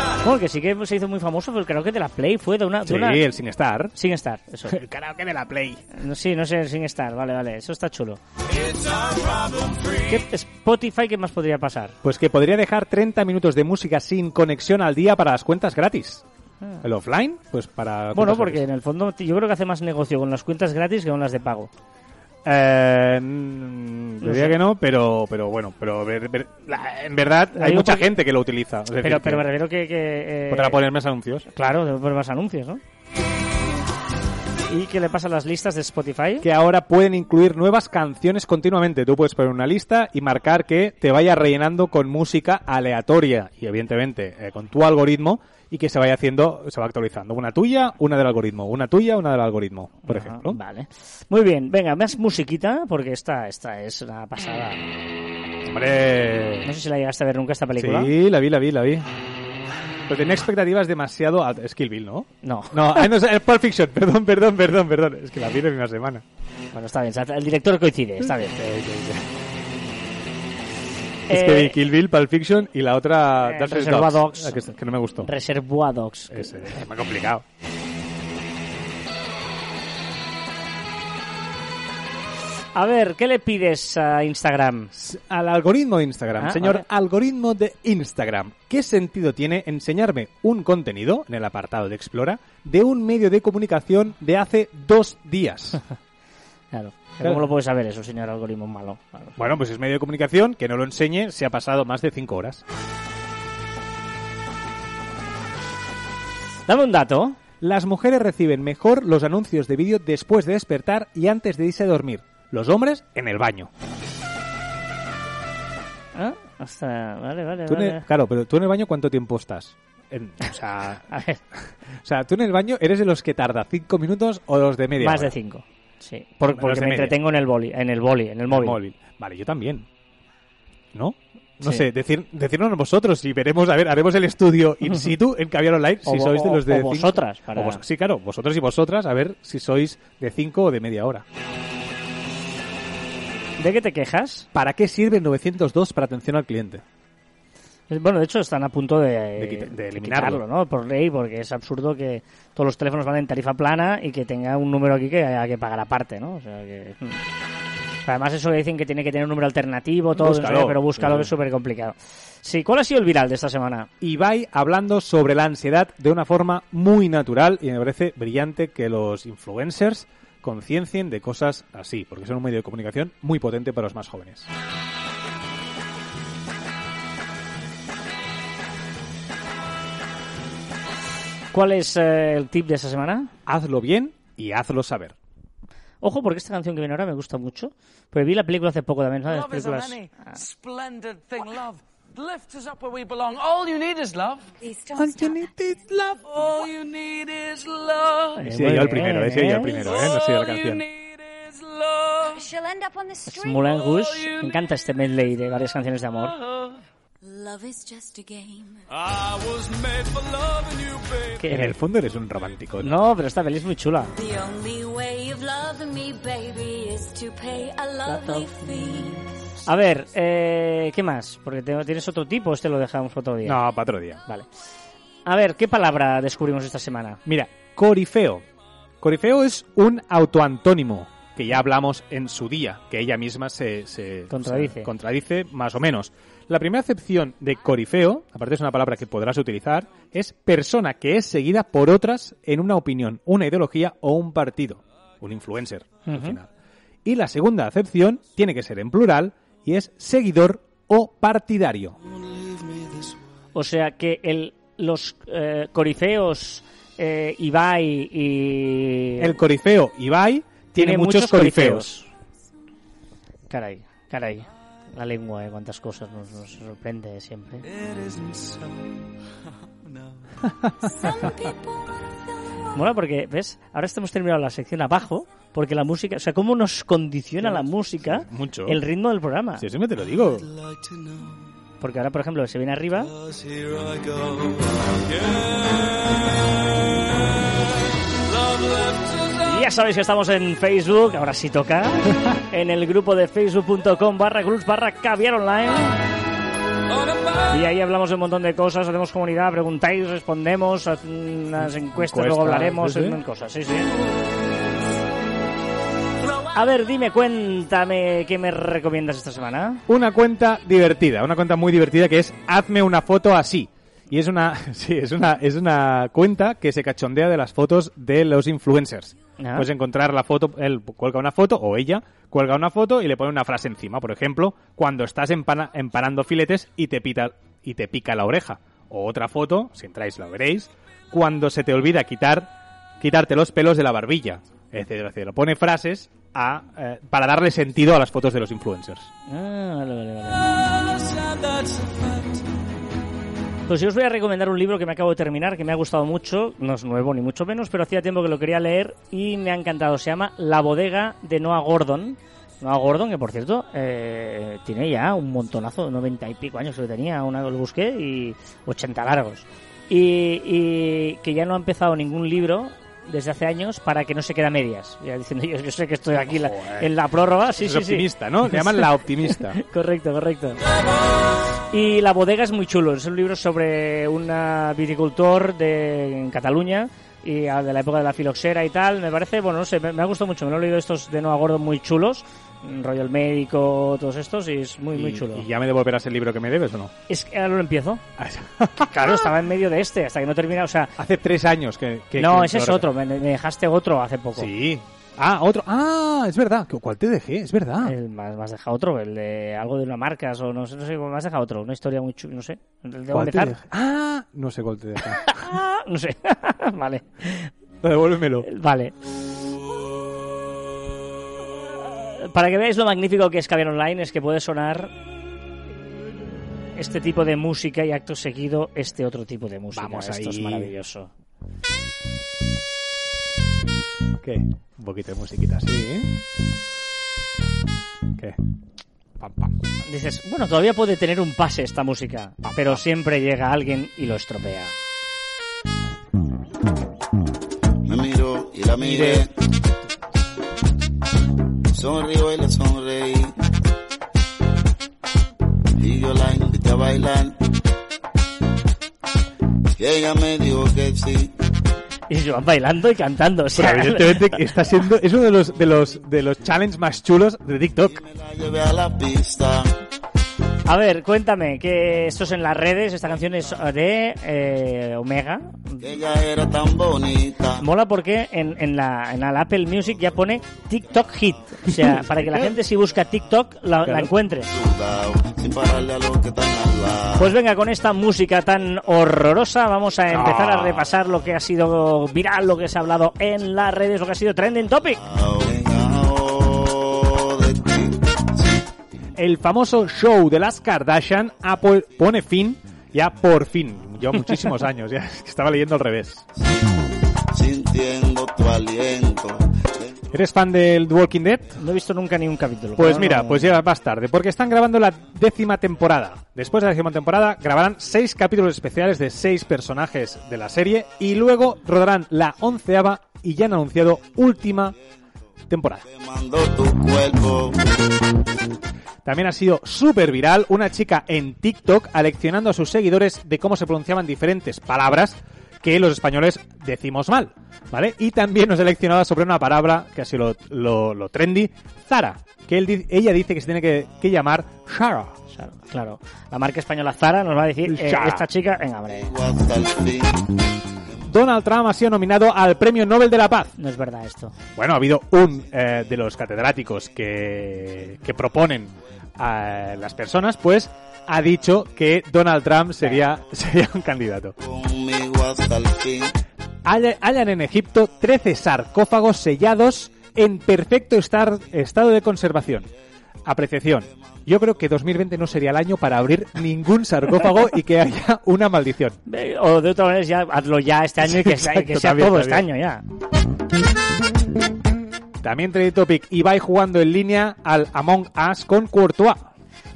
Bueno, que sí que se hizo muy famoso fue el karaoke de la Play, fue de una... de Sí, una... el Sin Star. Sin estar, eso. El karaoke de la Play. No, sí, no sé, sin estar, vale, vale, eso está chulo. ¿Qué Spotify qué más podría pasar? Pues que podría dejar 30 minutos de música sin conexión al día para las cuentas gratis. El offline, pues para... Ah. Bueno, porque gratis. en el fondo yo creo que hace más negocio con las cuentas gratis que con las de pago. Eh, mm, No diría sé. que no, pero, pero bueno, pero ver- ver- la- en verdad Lo hay mucha porque- gente que lo utiliza. Es decir, Pero, que pero me refiero que... que eh, podrá poner más anuncios. Claro, debe poner más anuncios, ¿no? ¿Y qué le pasa a las listas de Spotify? Que ahora pueden incluir nuevas canciones continuamente. Tú puedes poner una lista y marcar que te vaya rellenando con música aleatoria y evidentemente eh, con tu algoritmo y que se vaya haciendo, se va actualizando. Una tuya, una del algoritmo. Una tuya, una del algoritmo, por ejemplo. Vale. Muy bien, venga, más musiquita, porque esta, esta es una pasada. Hombre. No sé si la llegaste a ver nunca esta película. Sí, la vi, la vi, la vi. Pero tenía expectativas demasiado altas. Es Kill Bill, ¿no? No. No, ah, no, es Pulp Fiction. Perdón, perdón, perdón, perdón. Es que la vi en una semana. Bueno, está bien, el director coincide, está bien. Es Eh, que vi Kill Bill, Pulp Fiction y la otra... eh, Reservoir Dogs, Dogs. que, no me gustó. Reservoir Dogs. Ese, es muy complicado. A ver, ¿qué le pides a Instagram? Al algoritmo de Instagram. Ah, Señor, vale. algoritmo de Instagram. ¿Qué sentido tiene enseñarme un contenido, en el apartado de Explora, de un medio de comunicación de hace dos días? Claro. Claro. ¿Cómo lo puede saber eso, señor algoritmo malo? Claro. bueno, pues es medio de comunicación, que no lo enseñe, se ha pasado más de cinco horas. Dame un dato. Las mujeres reciben mejor los anuncios de vídeo después de despertar y antes de irse a dormir. Los hombres en el baño. ¿Ah? Hasta... Vale, vale, Tú vale. el- claro, pero tú en el baño ¿cuánto tiempo estás? En- o, sea, A ver, o sea, tú en el baño eres de los que tarda cinco minutos o los de media más hora? de cinco. Sí, por- Menos porque me media. entretengo en el boli, en el boli, en el El móvil. Vale, yo también. ¿No? No Sí. sé, decir, decirnos vosotros y veremos, a ver, haremos el estudio in situ en Caviar Online si O sois de los de o vosotras, para- o vos- sí, claro, vosotros y vosotras, a ver si sois de 5 o de media hora. ¿De qué te quejas? ¿Para qué sirve el 902 para atención al cliente? Bueno, de hecho están a punto de, De de eliminarlo. quitarlo, ¿no? Por ley, porque es absurdo que todos los teléfonos van en tarifa plana y que tenga un número aquí que haya que pagar aparte, ¿no? O sea que... hmm. Además eso le dicen que tiene que tener un número alternativo, todo, Búscalo. qué, pero búscalo que es súper complicado. Sí, ¿cuál ha sido el viral de esta semana? Ibai hablando sobre la ansiedad de una forma muy natural y me parece brillante que los influencers conciencien de cosas así, porque son un medio de comunicación muy potente para los más jóvenes. ¿Cuál es eh, el tip de esta semana? Hazlo bien y hazlo saber. Ojo, porque esta canción que viene ahora me gusta mucho. Pero vi la película hace poco también, is a películas... Ah. Love lifts us up where we belong. All you need is love. Please don't stop. All you need is love. Muy yo el primero, yo el primero, ¿eh? No sé la All you canción. need is love. She'll end up on the Es street. Moulin Rouge. Me encanta este medley de varias canciones de amor. Love is just a game. I was made for loving you, baby. Que- En el fondo eres un romántico. No, pero esta peli es muy chula. The only way of loving me, baby, is to pay a lovely fee. A ver, eh, ¿qué más? Porque te- tienes otro tipo, este lo dejamos para otro día. No, para otro día. Vale. A ver, ¿qué palabra descubrimos esta semana? Mira, corifeo. Corifeo es un autoantónimo que ya hablamos en su día, que ella misma se, se- Contradice. se contradice más o menos. La primera acepción de corifeo, aparte es una palabra que podrás utilizar, es persona que es seguida por otras en una opinión, una ideología o un partido. Un influencer, al final. Y la segunda acepción tiene que ser en plural y es seguidor o partidario. O sea que el, los eh, corifeos eh, Ibai y... El corifeo Ibai tiene, muchos, corifeos. Caray, caray. La lengua, eh, cuántas cosas nos, nos sorprende siempre. Mola porque, ¿ves? Ahora estamos terminando la sección abajo porque la música, o sea, cómo nos condiciona la música Mucho. el ritmo del programa. Si siempre te lo digo. Porque ahora, por ejemplo, se viene arriba. Ya sabéis que estamos en Facebook, ahora sí toca, en el grupo de facebook.com barra groups barra caviar online. Y ahí hablamos de un montón de cosas, hacemos comunidad, preguntáis, respondemos, unas encuestas, luego Encuestas, hablaremos, sí, sí. en cosas, sí, sí. A ver, dime, cuéntame qué me recomiendas esta semana. Una cuenta divertida, una cuenta muy divertida que es Hazme una foto así. Y es una, sí, es una, es una cuenta que se cachondea de las fotos de los influencers. Ah. Puedes encontrar la foto, él cuelga una foto, o ella cuelga una foto y le pone una frase encima. Por ejemplo, cuando estás empana- empanando filetes y te, pita, y te pica la oreja. O otra foto, si entráis la veréis, cuando se te olvida quitar, quitarte los pelos de la barbilla. Etcétera, etcétera. Pone frases eh, para darle sentido a las fotos de los influencers. Ah. Pues yo os voy a recomendar un libro que me acabo de terminar, que me ha gustado mucho, no es nuevo ni mucho menos, pero hacía tiempo que lo quería leer y me ha encantado. Se llama La bodega de Noah Gordon. Noah Gordon, que por cierto, eh, tiene ya un montonazo, 90 y pico años que tenía, una lo busqué y 80 largos. Y que ya no ha empezado ningún libro desde hace años para que no se quede a medias. Ya diciendo, yo, yo sé que estoy aquí la- en la prórroga, sí, es sí, sí. optimista, ¿no? Le llaman la optimista. correcto, correcto. Y La bodega es muy chulo. Es un libro sobre un viticultor de en Cataluña y ah, de la época de la filoxera y tal. Me parece, bueno, no sé, me, me ha gustado mucho. Me lo he leído estos de Nueva Gordo muy chulos. Rollo el médico, todos estos, y es muy, muy chulo. ¿Y ya me devolverás el libro que me debes o no? Es que ahora lo empiezo. Claro, estaba en medio de este, hasta que no termina. O sea, Hace tres años que... que- no, que ese es otro. Me, me dejaste otro hace poco. Sí. Ah, otro. Ah, es verdad. ¿Cuál te dejé? Es verdad. El, me has dejado otro, el de algo de una marca, o no sé, no sé, me has dejado otro, una historia muy chula, no sé. ¿El de ¿Cuál te dejé? Ah, no sé cuál te dejé. Ah, no sé. vale. Devuélvemelo. Vale. Para que veáis lo magnífico que es Caviar Online, es que puede sonar este tipo de música y acto seguido este otro tipo de música. Vamos Esto es maravilloso. ¿Qué? Un poquito de musiquita así, ¿eh? ¿Qué? Pam, pam. Dices, bueno, todavía puede tener un pase esta música, pero siempre llega alguien y lo estropea. Me miró y la miré. Sonrió y le sonreí. Y yo la invité a bailar. Y ella me dijo que sí. Y se van bailando y cantando. O sea, Pero evidentemente que está siendo... Es uno de los, de los, de los challenges más chulos de TikTok. Me la llevé a la pista. A ver, cuéntame, que esto es en las redes, esta canción es de eh, Omega. Ella era tan bonita. Mola porque en, en, la, en el Apple Music ya pone TikTok Hit. O sea, para que la gente si busca TikTok la, la encuentre. Pues venga, con esta música tan horrorosa vamos a empezar a repasar lo que ha sido viral, lo que se ha hablado en las redes, lo que ha sido trending topic. Pegao El famoso show de las Kardashian pone fin, ya por fin, lleva muchísimos años, ya es que estaba leyendo al revés. Sintiendo tu aliento. ¿Eres fan del The Walking Dead? No he visto nunca ni un capítulo. Pues mira, no- pues ya más tarde, porque están grabando la décima temporada. Después de la décima temporada grabarán seis capítulos especiales de seis personajes de la serie y luego rodarán la onceava y ya han anunciado última temporada. También ha sido súper viral una chica en TikTok aleccionando a sus seguidores de cómo se pronunciaban diferentes palabras que los españoles decimos mal, ¿vale? Y también nos ha leccionado sobre una palabra que ha sido lo, lo- lo trendy, Zara, que él ella dice que se tiene que, que llamar Shara. Claro. La marca española Zara nos va a decir, eh, esta chica, venga, hombre. Donald Trump ha sido nominado al Premio Nobel de la Paz. no es verdad esto. Bueno, ha habido un eh, de los catedráticos que, que proponen a las personas, pues ha dicho que Donald Trump sería, sería un candidato. Hallan en Egipto 13 sarcófagos sellados en perfecto estar- estado de conservación. Apreciación. Yo creo que 2020 no sería el año para abrir ningún sarcófago y que haya una maldición. O de otra manera, ya hazlo ya este año y que, sea- que todo este año ya. También Trade Topic, Ibai jugando en línea al Among Us con Courtois.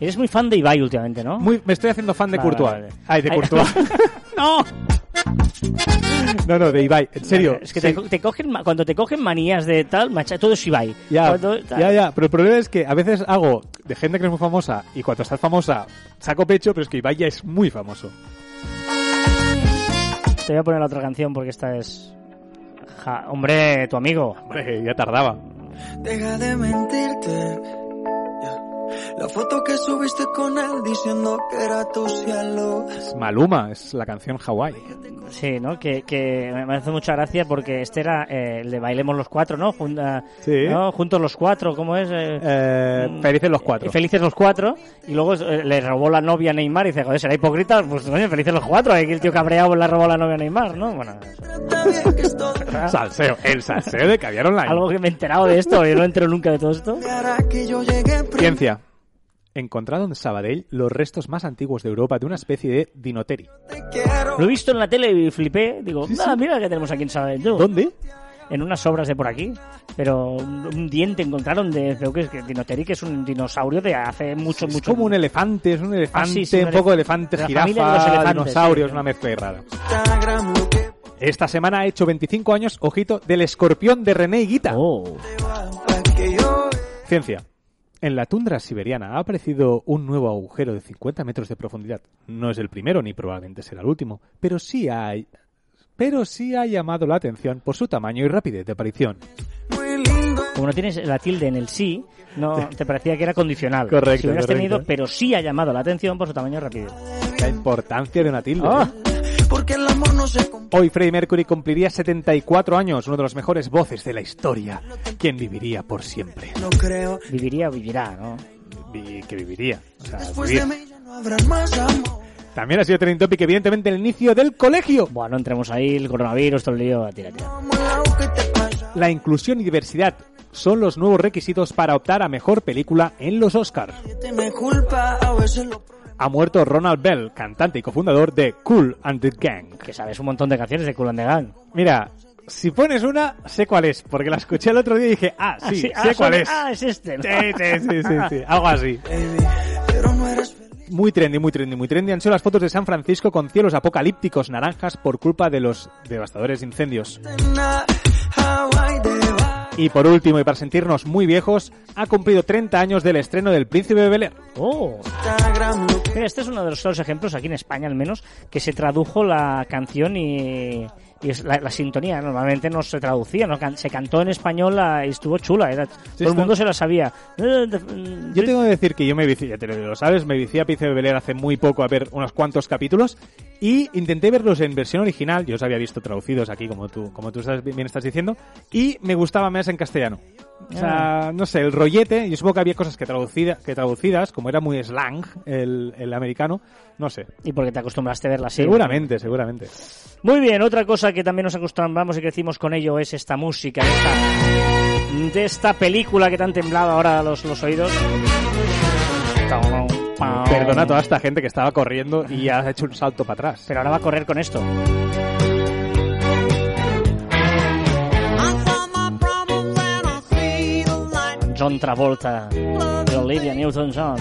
Eres muy fan de Ibai últimamente, ¿no? Muy, me estoy haciendo fan de Vale, Courtois. vale. Ay, de Ay, Courtois. ¡No! No, no, de Ibai. En serio. Es que sí. te, te cogen, cuando te cogen manías de tal, macha, todo es Ibai. Ya, Cuando ya, ya. Pero el problema es que a veces hago de gente que no es muy famosa y cuando estás famosa saco pecho, pero es que Ibai ya es muy famoso. Te voy a poner la otra canción porque esta es... Ja- hombre, tu amigo. Hombre, ya tardaba. Deja de mentirte. La foto que subiste con él diciendo que era tu cielo. Es Maluma, es la canción Hawaii. Sí, ¿no? Que, que me hace mucha gracia porque este era eh, el de Bailemos los Cuatro, ¿no? Jun- Sí. ¿no? Juntos los Cuatro, ¿cómo es? Eh, Eh, mm, felices los cuatro. eh, Felices los Cuatro. Y luego eh, le robó la novia a Neymar y dice, joder, será hipócrita. Pues, coño, felices los Cuatro. Aquí el tío cabreado le robó la novia a Neymar, ¿no? Bueno. Salseo, el salseo de caviar online. algo que me he enterado de esto. Yo no entero nunca de todo esto. Ciencia. Encontrado en Sabadell los restos más antiguos de Europa de una especie de dinoteri. Lo he visto en la tele y flipé. Digo, ah, mira que tenemos aquí en Sabadell. tú". ¿Dónde? En unas obras de por aquí. Pero un, diente encontraron de, creo que es que Dinoteri, que es un dinosaurio de hace mucho, Es mucho como un elefante, es un elefante, Ah, sí, sí, un un poco elef- elefante, la jirafa, familia de los elefantes, dinosaurio, sí. es una mezcla rara. Esta semana ha hecho 25 años, ojito, del escorpión de René Higuita. Oh. yo Ciencia. En la tundra siberiana ha aparecido un nuevo agujero de 50 metros de profundidad. No es el primero ni probablemente será el último, pero sí hay, pero sí ha llamado la atención por su tamaño y rapidez de aparición. Como no tienes la tilde en el sí, no te parecía que era condicional. Correcto, Si hubieras correcto. tenido, pero sí ha llamado la atención por su tamaño y rapidez. La importancia de una tilde. Ah. ¿eh? Porque el amor no se compra. Hoy Freddie Mercury cumpliría 74 años, uno de los mejores voces de la historia, quien viviría por siempre. No creo. Viviría o vivirá, ¿no? Vi- que viviría. O sea, Después vivir. de mí ya no habrá más amor. También ha sido trending topic, evidentemente, el inicio del colegio. Bueno, no entremos ahí, el coronavirus, todo el lío, tira, tira. La inclusión y diversidad son los nuevos requisitos para optar a mejor película en los Oscars. Ha muerto Ronald Bell, cantante y cofundador de Cool and the Gang. Que sabes un montón de canciones de Cool and the Gang. Mira, si pones una, sé cuál es, porque la escuché el otro día y dije, ah, sí, Ah, sí, sé ah, cuál son- es. Ah, es este. ¿no? Sí, sí, sí, sí, sí, algo así. Muy trendy, muy trendy, muy trendy han sido las fotos de San Francisco con cielos apocalípticos naranjas por culpa de los devastadores incendios. Y por último, y para sentirnos muy viejos, ha cumplido 30 años del estreno del Príncipe de Bel Air. Oh. Mira, este es uno de los ejemplos, aquí en España al menos, que se tradujo la canción y, y es la, la sintonía. Normalmente no se traducía, ¿no? Can- se cantó en español y estuvo chula. Era, todo el está- mundo se la sabía. Eh, Yo tengo que decir que yo me vicié, ya te lo sabes, me vicié a Príncipe de Bel Air hace muy poco a ver unos cuantos capítulos y intenté verlos en versión original, yo os había visto traducidos aquí como tú, como tú estás, bien estás diciendo, y me gustaba más en castellano. O sea, no sé, el rollete, yo supongo que había cosas que, traducida, que traducidas, como era muy slang el, el americano, no sé. Y porque te acostumbraste a verla así. Seguramente, seguramente. Muy bien, otra cosa que también nos acostumbramos y crecimos con ello es esta música, de esta, de esta película que te han temblado ahora los, los oídos. Perdona a toda esta gente que estaba corriendo y ha hecho un salto para atrás. Pero ahora va a correr con esto. John Travolta de Olivia Newton-John.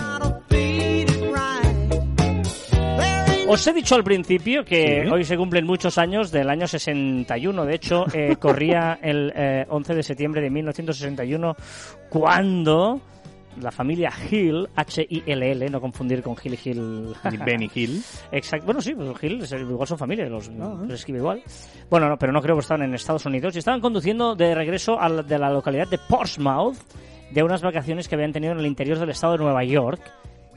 Os he dicho al principio que Sí. hoy se cumplen muchos años del año 61. De hecho, eh, corría el eh, 11 de septiembre de 1961 cuando la familia Hill, H-I-L-L, no confundir con Hill y Hill. Benny Hill. Exacto. Bueno, sí, pues Hill es- igual son familia, los, los escribe igual. Bueno, no, pero no creo que estaban en Estados Unidos. Y estaban conduciendo de regreso a la- de la localidad de Portsmouth de unas vacaciones que habían tenido en el interior del estado de Nueva York.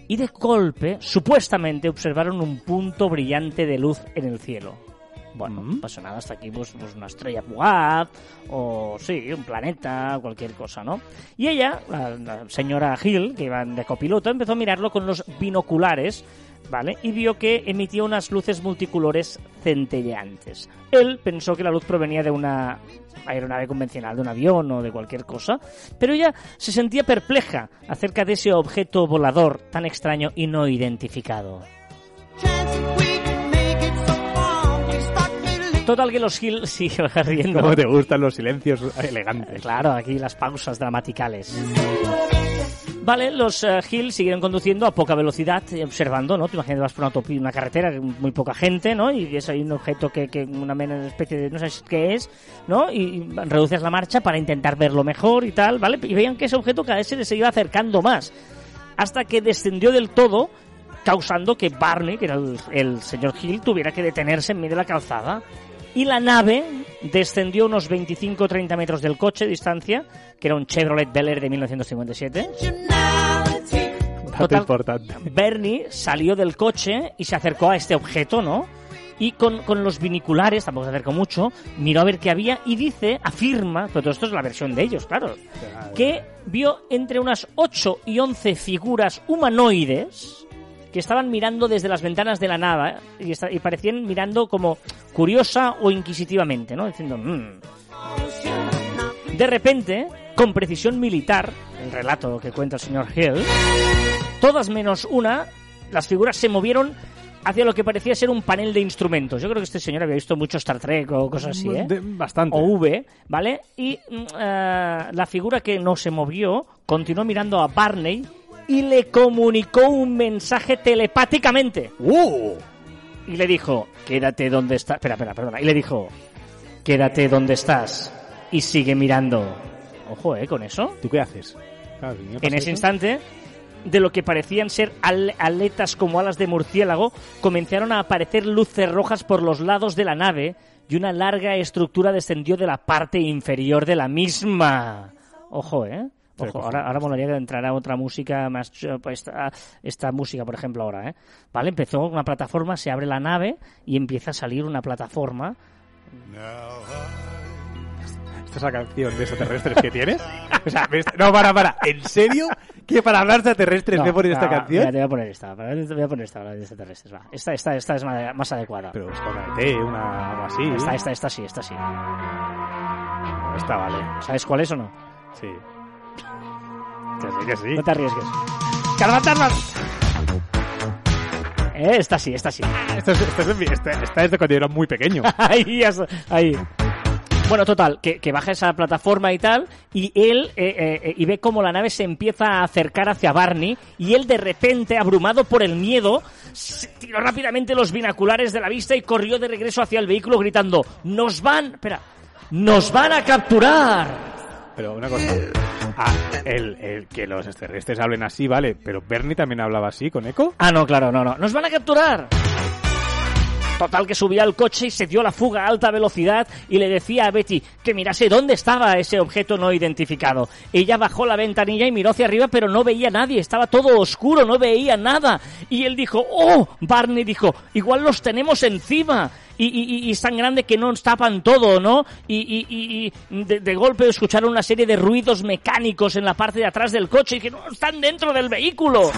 Y de golpe, supuestamente, observaron un punto brillante de luz en el cielo. Bueno, no pasa nada, hasta aquí pues, pues una estrella fugaz, o sí, un planeta, cualquier cosa, ¿no? Y ella, la, la señora Hill, que iba de copiloto, empezó a mirarlo con los binoculares, ¿vale? Y vio que emitía unas luces multicolores centelleantes. Él pensó que la luz provenía de una aeronave convencional, de un avión o de cualquier cosa, pero ella se sentía perpleja acerca de ese objeto volador tan extraño y no identificado. Total que los Hill siguen riendo. ¿Cómo te gustan los silencios elegantes? Claro, aquí las pausas gramaticales. Vale, los eh, Hill siguieron conduciendo a poca velocidad, eh, observando, ¿no? Te imaginas, vas por una, una carretera, muy poca gente, ¿no? Y ves ahí un objeto que, que una especie de, no sabes qué es, ¿no? Y, reduces la marcha para intentar verlo mejor y tal, ¿vale? Y veían que ese objeto cada vez se les iba acercando más, hasta que descendió del todo, causando que Barney, que era el, el señor Hill, tuviera que detenerse en medio de la calzada. Y la nave descendió unos 25 o 30 metros del coche distancia, que era un Chevrolet Bel Air de 1957. Dato Total, importante. Bernie salió del coche y se acercó a este objeto, ¿no? Y con, con los viniculares, tampoco se acercó mucho, miró a ver qué había y dice, afirma, pero todo esto es la versión de ellos, claro, que vio entre unas 8 y 11 figuras humanoides que estaban mirando desde las ventanas de la nave y, esta- y parecían mirando como curiosa o inquisitivamente, ¿no? Diciendo, "Mm". De repente, con precisión militar, el relato que cuenta el señor Hill, todas menos una, las figuras se movieron hacia lo que parecía ser un panel de instrumentos. Yo creo que este señor había visto mucho Star Trek o cosas así, ¿eh? De- bastante. O V, ¿vale? Y eh, la figura que no se movió continuó mirando a Barney y le comunicó un mensaje telepáticamente. ¡Uh! Y le dijo, quédate donde estás. Espera, espera, perdona. Y le dijo, quédate donde estás y sigue mirando. Ojo, ¿eh? Con eso. ¿Tú qué haces? Claro, En ese eso- instante, de lo que parecían ser al- aletas como alas de murciélago, comenzaron a aparecer luces rojas por los lados de la nave y una larga estructura descendió de la parte inferior de la misma. Ojo, ¿eh? Ojo, ahora, ahora molaría que entrara otra música más... pues, Esta, esta música, por ejemplo, ahora, ¿eh? Vale, empezó una plataforma, se abre la nave y empieza a salir una plataforma. ¿Esta es la canción de extraterrestres que tienes? O sea, ¿ves? no, para, para. ¿En serio? ¿Que para hablar de extraterrestres No, me pones esta no, canción? mira, te voy a poner esta, te voy a poner esta, la de extraterrestres, va. Esta, esta, esta es más, adecuada. Pero escóndete, una algo así. Esta, esta, esta sí, esta sí. Esta vale. ¿Sabes cuál es o no? Sí. Que sí, que sí. No te arriesgues. ¡Carmen Tarman! Eh, esta sí, esta sí. Esta es, esta es esta- esta es de cuando yo era muy pequeño. ahí, ahí. Bueno, total, que, que baja esa plataforma y tal, y él, eh, eh, eh, y ve cómo la nave se empieza a acercar hacia Barney, y él de repente, abrumado por el miedo, se tiró rápidamente los binoculares de la vista y corrió de regreso hacia el vehículo gritando, ¡Nos van! Espera, ¡Nos van a capturar! Pero una cosa. Ah, el, el que los extraterrestres hablen así, vale. Pero Bernie también hablaba así con Echo. Ah, no, claro, no, no. ¡Nos van a capturar! Total que subía al coche y se dio la fuga a alta velocidad y le decía a Betty que mirase dónde estaba ese objeto no identificado. Ella bajó la ventanilla y miró hacia arriba pero no veía a nadie, estaba todo oscuro, no veía nada. Y él dijo, oh, Barney dijo, igual los tenemos encima. Y, y- y- es tan grande que no tapan todo, ¿no? Y- y de, de golpe escucharon una serie de ruidos mecánicos en la parte de atrás del coche y que no están dentro del vehículo.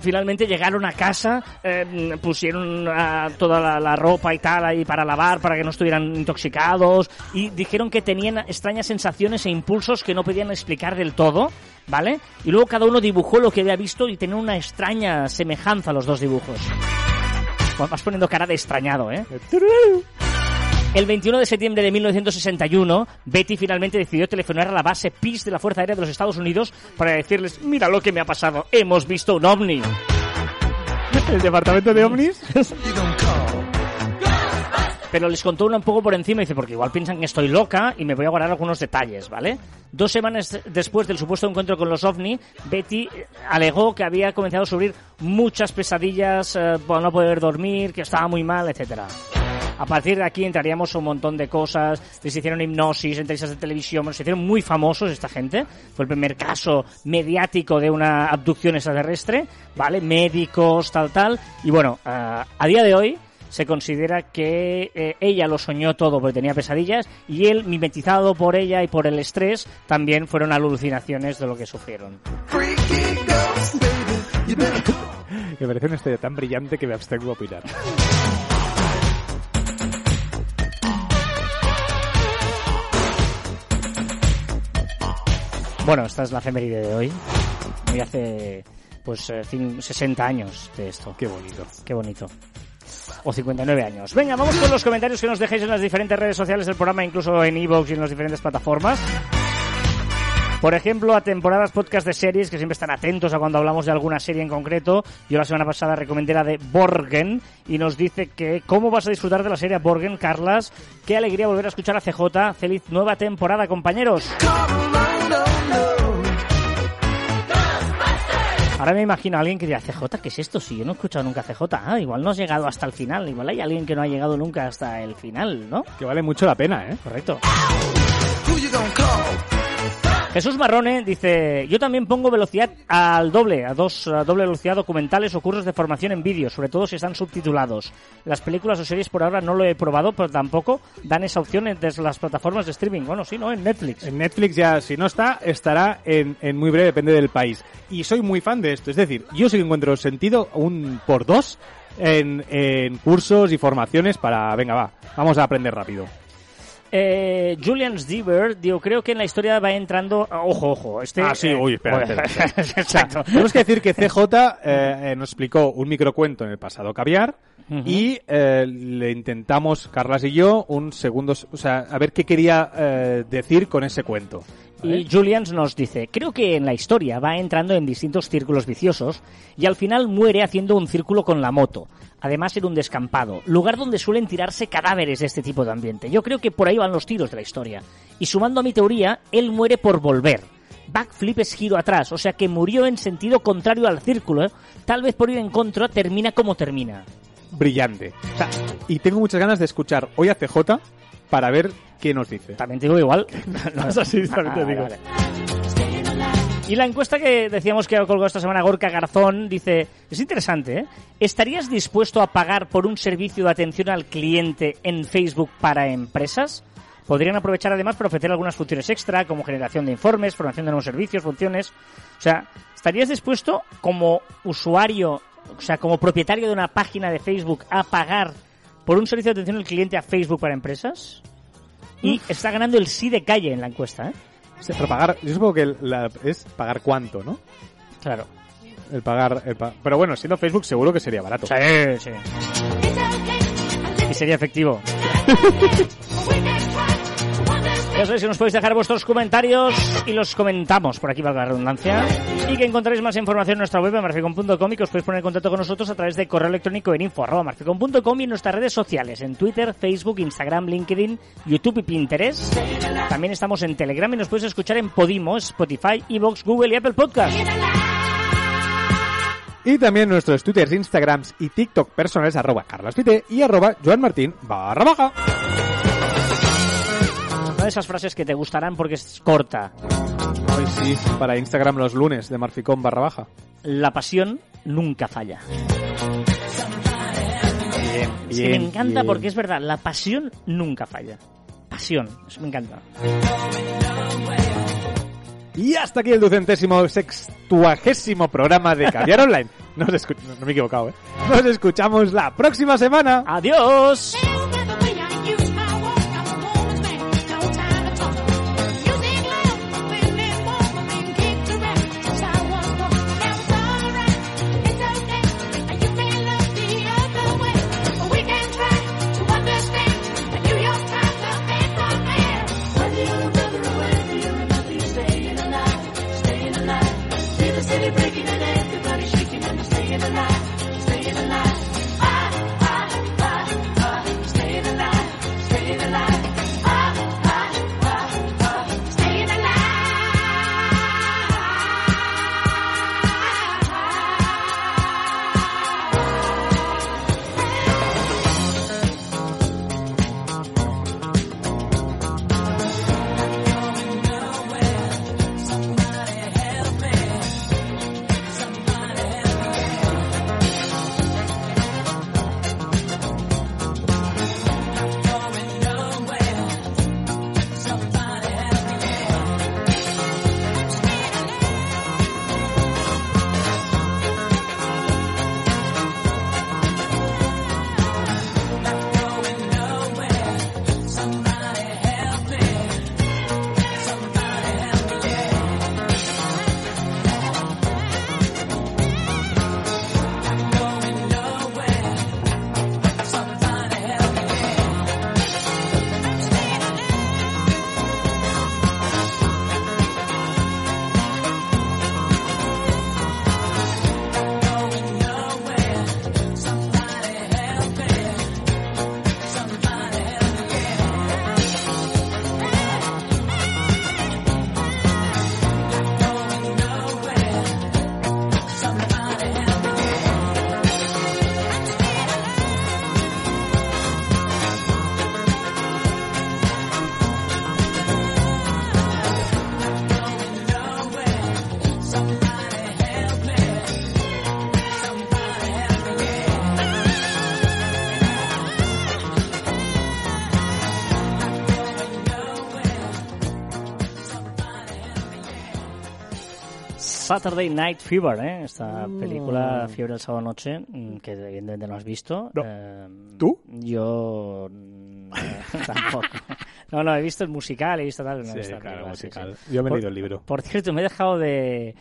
Finalmente llegaron a casa, eh, pusieron ah, toda la, ropa y tal ahí para lavar, para que no estuvieran intoxicados, y dijeron que tenían extrañas sensaciones e impulsos que no podían explicar del todo, ¿vale? Y luego cada uno dibujó lo que había visto y tenía una extraña semejanza los dos dibujos. Vas poniendo cara de extrañado, ¿eh? El 21 de septiembre de 1961, Betty finalmente decidió telefonar a la base Peace de la Fuerza Aérea de los Estados Unidos para decirles, mira lo que me ha pasado, hemos visto un ovni. El departamento de ovnis. pero les contó una un poco por encima, dice, porque igual piensan que estoy loca y me voy a guardar algunos detalles, ¿vale? Dos semanas después del supuesto encuentro con los ovni, Betty eh, alegó que había comenzado a sufrir muchas pesadillas eh, por no poder dormir, que estaba muy mal, etcétera. A partir de aquí entraríamos un montón de cosas, les hicieron hipnosis, entrevistas de televisión, se hicieron muy famosos esta gente. Fue el primer caso mediático de una abducción extraterrestre, ¿vale? Médicos, tal, tal. Y bueno, a día de hoy se considera que eh, ella lo soñó todo porque tenía pesadillas y él, mimetizado por ella y por el estrés, también fueron alucinaciones de lo que sufrieron. Me parece una historia tan brillante que me abstengo a opinar. Bueno, esta es la efeméride de hoy. Hoy hace pues eh, cin- 60 años de esto. Qué bonito. Qué bonito. O 59 años. Venga, vamos con los comentarios que nos dejéis en las diferentes redes sociales del programa, incluso en iVoox y en las diferentes plataformas. Por ejemplo, a temporadas podcast de series que siempre están atentos a cuando hablamos de alguna serie en concreto. Yo la semana pasada recomendé la de Borgen y nos dice que cómo vas a disfrutar de la serie Borgen, Carlas. Qué alegría volver a escuchar a CJ. Feliz nueva temporada, compañeros. Ahora me imagino a alguien que dirá, CJ, ¿qué es esto? Si yo no he escuchado nunca CJ. Ah, igual no has llegado hasta el final. Igual hay alguien que no ha llegado nunca hasta el final, ¿no? Que vale mucho la pena, ¿eh? Correcto. Jesús Marrone dice, yo también pongo velocidad al doble, a dos doble velocidad documentales o cursos de formación en vídeo, sobre todo si están subtitulados. Las películas o series por ahora no lo he probado, pero tampoco dan esa opción desde las plataformas de streaming. Bueno, sí, ¿no? En Netflix. En Netflix ya, si no está, estará en, en muy breve, depende del país. Y soy muy fan de esto. Es decir, yo sí que encuentro sentido un por dos en, en cursos y formaciones para, venga, va, vamos a aprender rápido. Eh, Julian Stieber, digo, creo que en la historia va entrando... Ojo, ojo. Este, Ah, sí, eh, uy, espera, bueno, espera, Exacto. Tenemos que decir que CJ eh, nos explicó un microcuento en el pasado caviar y eh, le intentamos, Carlas y yo, un segundo, o sea, a ver qué quería eh, decir con ese cuento. ¿Vale? Y Julians nos dice, creo que en la historia va entrando en distintos círculos viciosos y al final muere haciendo un círculo con la moto. Además en un descampado, lugar donde suelen tirarse cadáveres de este tipo de ambiente. Yo creo que por ahí van los tiros de la historia. Y sumando a mi teoría, él muere por volver. Backflip es giro atrás, o sea que murió en sentido contrario al círculo. ¿eh? Tal vez por ir en contra termina como termina. brillante. O sea, y tengo muchas ganas de escuchar hoy a CJ para ver qué nos dice. También te digo igual. No es así, también te digo. vale. Y la encuesta que decíamos que ha colgado esta semana Gorka Garzón dice, es interesante, ¿eh? ¿Estarías dispuesto a pagar por un servicio de atención al cliente en Facebook para empresas? Podrían aprovechar además para ofrecer algunas funciones extra, como generación de informes, formación de nuevos servicios, funciones. O sea, ¿estarías dispuesto como usuario, o sea, como propietario de una página de Facebook a pagar por un servicio de atención al cliente a Facebook para empresas? Y está ganando el sí de calle en la encuesta, ¿eh? Pero pagar, yo supongo que la- es pagar cuánto, ¿no? Claro. El pagar, el pa- pero bueno, siendo Facebook seguro que sería barato. Sí, sí. Y sería efectivo. Ya sabéis que nos podéis dejar vuestros comentarios y los comentamos por aquí, valga la redundancia. Y que encontráis más información en nuestra web en marficon.com y que os podéis poner en contacto con nosotros a través de correo electrónico en info.marficon.com y en nuestras redes sociales en Twitter, Facebook, Instagram, LinkedIn, YouTube y Pinterest. También estamos en Telegram y nos podéis escuchar en Podimo, Spotify, Evox, Google y Apple Podcast. Y también nuestros twitters, instagrams y tiktok personales arroba carlaspite y arroba joanmartin barra baja. Una de esas frases que te gustarán porque es corta. Hoy sí, para Instagram los lunes de marficón barra baja. La pasión nunca falla. Bien, Es que me encanta porque es verdad, la pasión nunca falla. Pasión, eso me encanta. Y hasta aquí el ducentésimo sextuagésimo programa de Caviar Online. Nos escu- no, no me he equivocado, ¿eh? Nos escuchamos la próxima semana. ¡Adiós! Saturday Night Fever, ¿eh? esta película Fiebre del sábado noche, mm, que evidentemente no has visto. No. Eh, ¿Tú? Yo mm, tampoco. No, no, he visto el musical, he visto tal. no he Sí, visto la claro, sí, musical. sí. Yo me he leído el libro. Por cierto, me he dejado de,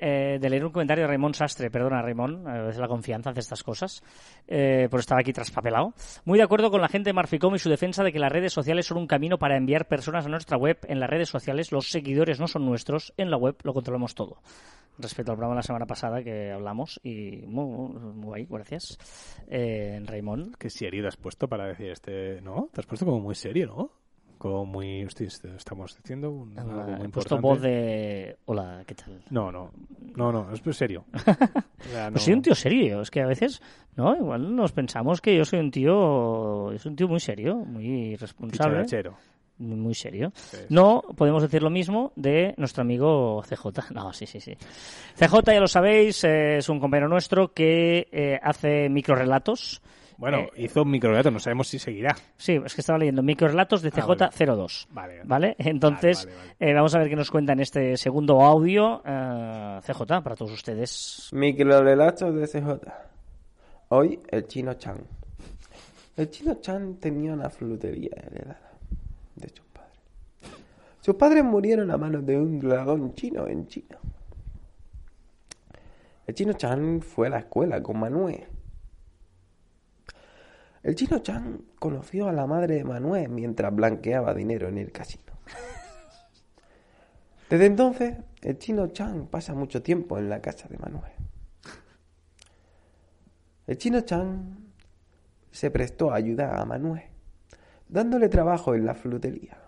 eh, de leer un comentario de Raymond Sastre. Perdona, Raymond, veces la confianza hace estas cosas. Eh, por estar aquí traspapelado. Muy de acuerdo con la gente de Marficom y su defensa de que las redes sociales son un camino para enviar personas a nuestra web. En las redes sociales los seguidores no son nuestros, en la web lo controlamos todo. Respecto al programa de la semana pasada que hablamos, y muy, muy, gracias, eh, Raymond. Qué serio te has puesto para decir este... ¿No? Te has puesto como muy serio, ¿no? Como muy... Hostia, estamos diciendo un, algo muy He importante. puesto voz de... Hola, ¿qué tal? No, no. No, no, es serio. O sea, no- Pues soy un tío serio, es que a veces, ¿no? Igual nos pensamos que yo soy un tío, yo soy un tío muy serio, muy responsable, muy serio. sí. No podemos decir lo mismo de nuestro amigo CJ. No, sí, sí, sí. CJ, ya lo sabéis, es un compañero nuestro que eh, hace microrelatos. Bueno, Eh, hizo un microreato, no sabemos si seguirá. Sí, es que estaba leyendo microrelatos de Ah, vale. CJ02. Vale. ¿Vale? Entonces, Vale, vale, vale. eh, vamos a ver qué nos cuenta en este segundo audio. eh, CJ, para todos ustedes. Microrelatos de CJ. Hoy el chino Chan. El chino Chan tenía una frutería heredada de sus padres. Sus padres murieron a manos de un dragón chino en China. El chino Chan fue a la escuela con Manuel. El chino Chan conoció a la madre de Manuel mientras blanqueaba dinero en el casino. Desde entonces, el chino Chan pasa mucho tiempo en la casa de Manuel. El chino Chan se prestó a ayudar a Manuel, dándole trabajo en la frutería.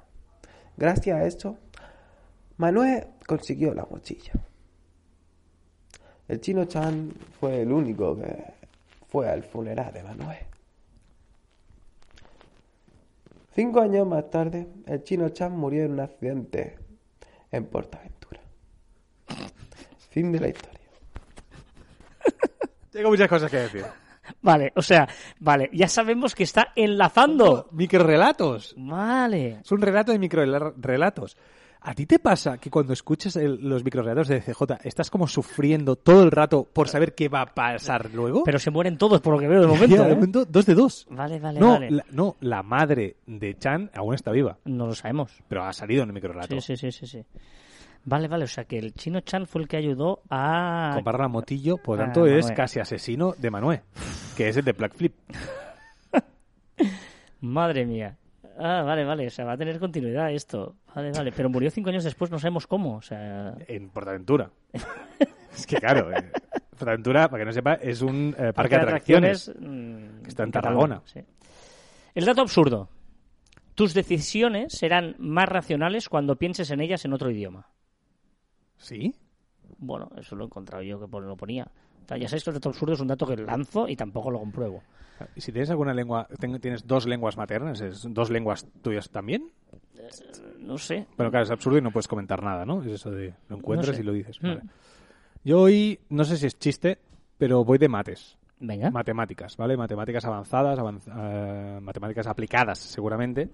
Gracias a esto, Manuel consiguió la mochila. El chino Chan fue el único que fue al funeral de Manuel. Cinco años más tarde, el chino Chan murió en un accidente en Portaventura. Fin de la historia. Tengo muchas cosas que decir. Vale, o sea, vale, ya sabemos que está enlazando. Microrelatos. Vale. Es un relato de microrelatos. ¿A ti te pasa que cuando escuchas el- los microrelatos de CJ estás como sufriendo todo el rato por saber qué va a pasar luego? Pero se mueren todos por lo que veo de momento. Ya, de ¿eh? momento, dos de dos. Vale, vale, no, vale. La, no, la madre de Chan aún está viva, No lo sabemos. pero ha salido en el microrelato. Sí, sí, sí, sí, sí. Vale, vale, o sea que el chino Chan fue el que ayudó a... Comprar la motillo, por Ah, tanto, es casi asesino de Manuel, que es el de Black Flip. Madre mía. Ah, vale, vale, o sea, va a tener continuidad esto. Vale, vale, pero murió cinco años después, no sabemos cómo, o sea... En Portaventura. es que claro, eh, Portaventura, para que no sepa, es un eh, parque, de atracciones. mm, que está en Tarragona. sí. El dato absurdo. Tus decisiones serán más racionales cuando pienses en ellas en otro idioma. ¿Sí? Bueno, eso lo he encontrado yo que lo ponía. O sea, ya sabéis que el dato absurdo es un dato que lanzo y tampoco lo compruebo. ¿Y si tienes alguna lengua, tienes dos lenguas maternas, ¿es dos lenguas tuyas también? No sé. Bueno, claro, es absurdo y no puedes comentar nada, ¿no? Es eso de lo encuentras sé. y lo dices. Vale. Yo hoy, no sé si es chiste, pero voy de mates. Venga. Matemáticas, ¿vale? Matemáticas avanzadas, avanz- eh, matemáticas aplicadas, seguramente.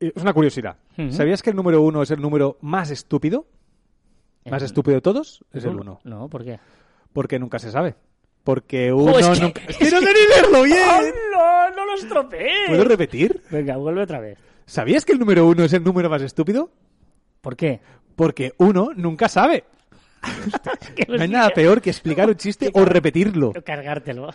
Eh, Es una curiosidad. Ujú. ¿Sabías que el número uno es el número más estúpido? ¿Más El- estúpido de todos? Es el uno. No, ¿por qué? Porque nunca se sabe. Porque uno ¡Oh, es que- nunca... ¡Es que leerlo bien! ¡Oh, no! ¡No lo estropees! ¿Puedo repetir? Venga, vuelve otra vez. ¿Sabías que el número uno es el número más estúpido? ¿Por qué? Porque uno nunca sabe. No hay nada peor que explicar un chiste o repetirlo. Cargártelo.